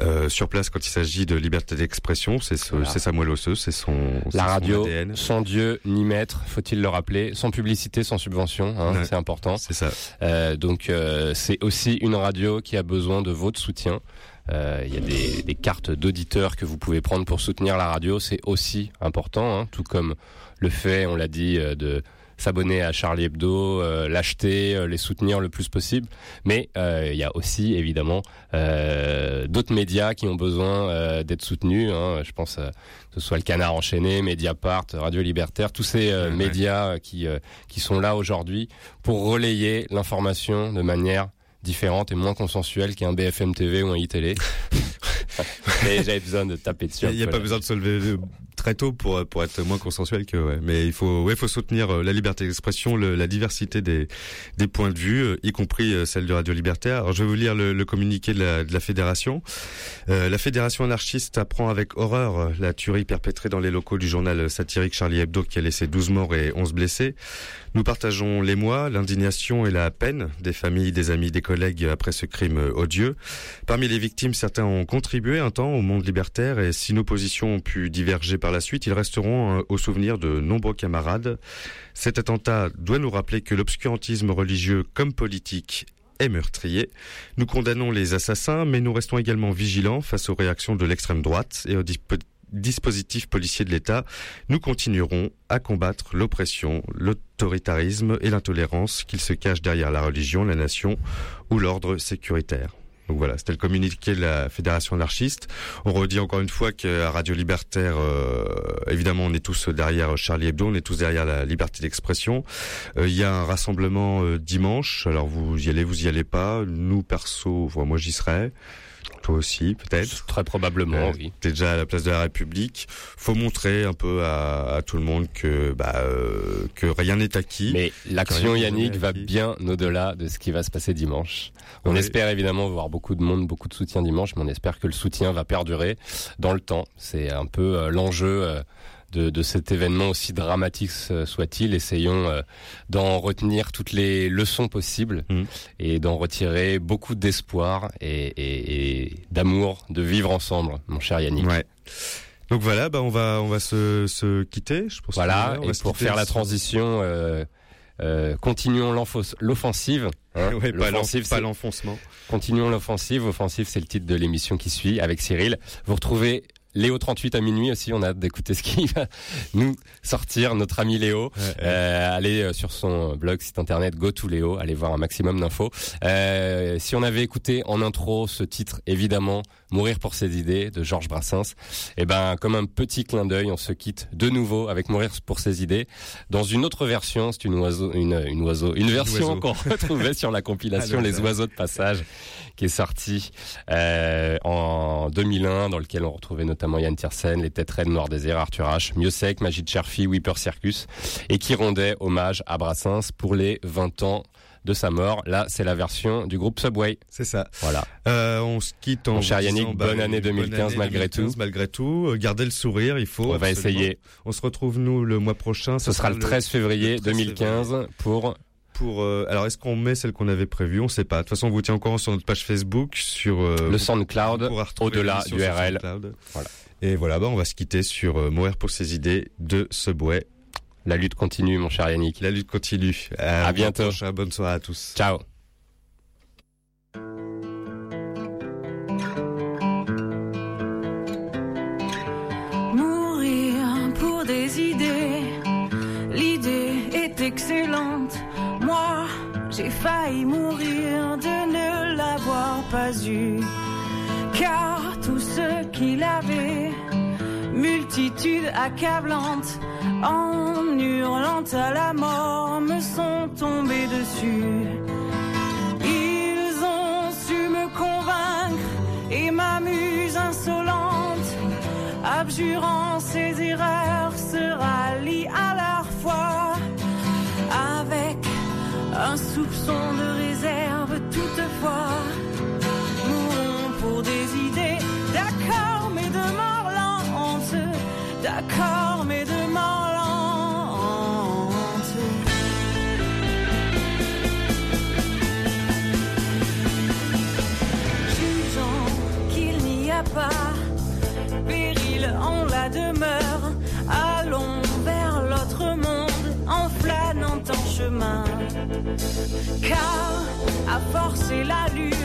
euh, sur place quand il s'agit de liberté d'expression. C'est ce, Voilà. Samuel Osseux, c'est son, La son radio, ADN. sans Dieu ni maître, faut-il le rappeler, sans publicité, sans subvention, hein, Ouais. c'est important. C'est ça. Euh, donc euh, c'est aussi une radio qui a besoin de votre soutien. Euh, Il y a des, des cartes d'auditeurs que vous pouvez prendre pour soutenir la radio, c'est aussi important, hein, tout comme le fait, on l'a dit, euh, de s'abonner à Charlie Hebdo, euh, l'acheter, euh, les soutenir le plus possible. Mais euh, il y a aussi évidemment euh, d'autres médias qui ont besoin euh, d'être soutenus. Hein, je pense que ce soit le Canard enchaîné, Mediapart, Radio Libertaire, tous ces euh, Ouais, ouais. médias qui euh, qui sont là aujourd'hui pour relayer l'information de manière différente et moins consensuelle qu'un BFM TV ou un iTélé. Mais j'avais besoin de taper dessus. Il n'y a, pas besoin de se lever euh, très tôt pour pour être moins consensuel que ouais. Mais il faut ouais, faut soutenir euh, la liberté d'expression, la diversité des des points de vue, euh, y compris euh, celle de Radio Libertaire. Alors je vais vous lire le, communiqué de la, fédération. La fédération anarchiste apprend avec horreur la tuerie perpétrée dans les locaux du journal satirique Charlie Hebdo qui a laissé 12 morts et 11 blessés. Nous partageons l'émoi, l'indignation et la peine des familles, des amis, des collègues après ce crime odieux. Parmi les victimes, certains ont contribué un temps au monde libertaire et si nos positions ont pu diverger par la suite, ils resteront euh, au souvenir de nombreux camarades. Cet attentat doit nous rappeler que l'obscurantisme religieux comme politique est meurtrier. Nous condamnons les assassins, mais nous restons également vigilants face aux réactions de l'extrême droite et aux dispo- dispositifs policiers de l'État. Nous continuerons à combattre l'oppression, l'autoritarisme et l'intolérance qu'ils se cachent derrière la religion, la nation ou l'ordre sécuritaire. Donc voilà, c'était le communiqué de la Fédération anarchiste. On redit encore une fois qu'à Radio Libertaire, euh, évidemment, on est tous derrière Charlie Hebdo, on est tous derrière la liberté d'expression. Euh, Il y a un rassemblement euh, dimanche. Alors vous y allez, vous y allez pas. Nous perso, moi j'y serai. Toi aussi, peut-être. Très probablement, oui. T'es déjà à la place de la République. Faut montrer un peu à, à tout le monde que bah euh, que rien n'est acquis. Mais l'action Yannick va bien au-delà de ce qui va se passer dimanche. On Oui. espère évidemment voir beaucoup de monde, beaucoup de soutien dimanche, mais on espère que le soutien va perdurer dans le temps. C'est un peu euh, l'enjeu euh, de, de cet événement aussi dramatique euh, soit-il. Essayons euh, d'en retenir toutes les leçons possibles Mm. et d'en retirer beaucoup d'espoir et, et- et d'amour de vivre ensemble, mon cher Yannick. Ouais. Donc voilà, bah on va on va se, se quitter. Je pense Voilà, que, on va et pour faire la transition, euh, euh, continuons l'offensive. hein. Ouais, pas l'enfoncement. Continuons l'offensive. Offensive, c'est le titre de l'émission qui suit avec Cyril. Vous retrouvez Léo 38 à minuit aussi. On a hâte d'écouter ce qui va nous sortir. Notre ami Léo. Euh, allez euh, sur son blog, site internet GoToLéo. Allez voir un maximum d'infos. Euh, si on avait écouté en intro ce titre, évidemment, Mourir pour ses idées de Georges Brassens, eh ben, comme un petit clin d'œil, on se quitte de nouveau avec Mourir pour ses idées dans une autre version. C'est une oiseau, une, une oiseau, une version qu'on retrouvait sur la compilation Les oiseaux de passage qui est sorti euh, en 2001 dans lequel on retrouvait notamment Yann Tiersen, Les Têtes Raides, Noir Désir, Arthur H, Mieux Sec, Magie de Cherfi, Whipper Circus et qui rendait hommage à Brassens pour les 20 ans de sa mort. Là, c'est la version du groupe Subway. C'est ça. Voilà. Euh, on se quitte en Mon cher disant, Yannick, bonne année 2015 malgré tout. Malgré tout, Euh, gardez le sourire, il faut. On va essayer. On se retrouve nous le mois prochain. Ce sera le 13 février le 13 2015 pour Pour euh, alors est-ce qu'on met celle qu'on avait prévue? On sait pas. De toute façon, on vous tient au courant sur notre page Facebook, sur euh, le SoundCloud au-delà du RL. Voilà. Et voilà, bah on va se quitter sur euh, Mourir pour ses idées de Subway. La lutte continue, mon cher Yannick. La lutte continue. À bientôt. Bonne soirée à tous. Ciao. Failli mourir de ne l'avoir pas eu. Car tous ceux qui l'avaient, multitude accablante, en hurlant à la mort, me sont tombés dessus. Ils ont su me convaincre et ma muse insolente, abjurant ses erreurs, se rallie à leur foi un soupçon de réserve toutefois. Mourons pour des idées, d'accord, mais de mort lente, d'accord, mais de mort lente. jugeant qu'il n'y a pas péril en la demeure. Car à forcer la lutte,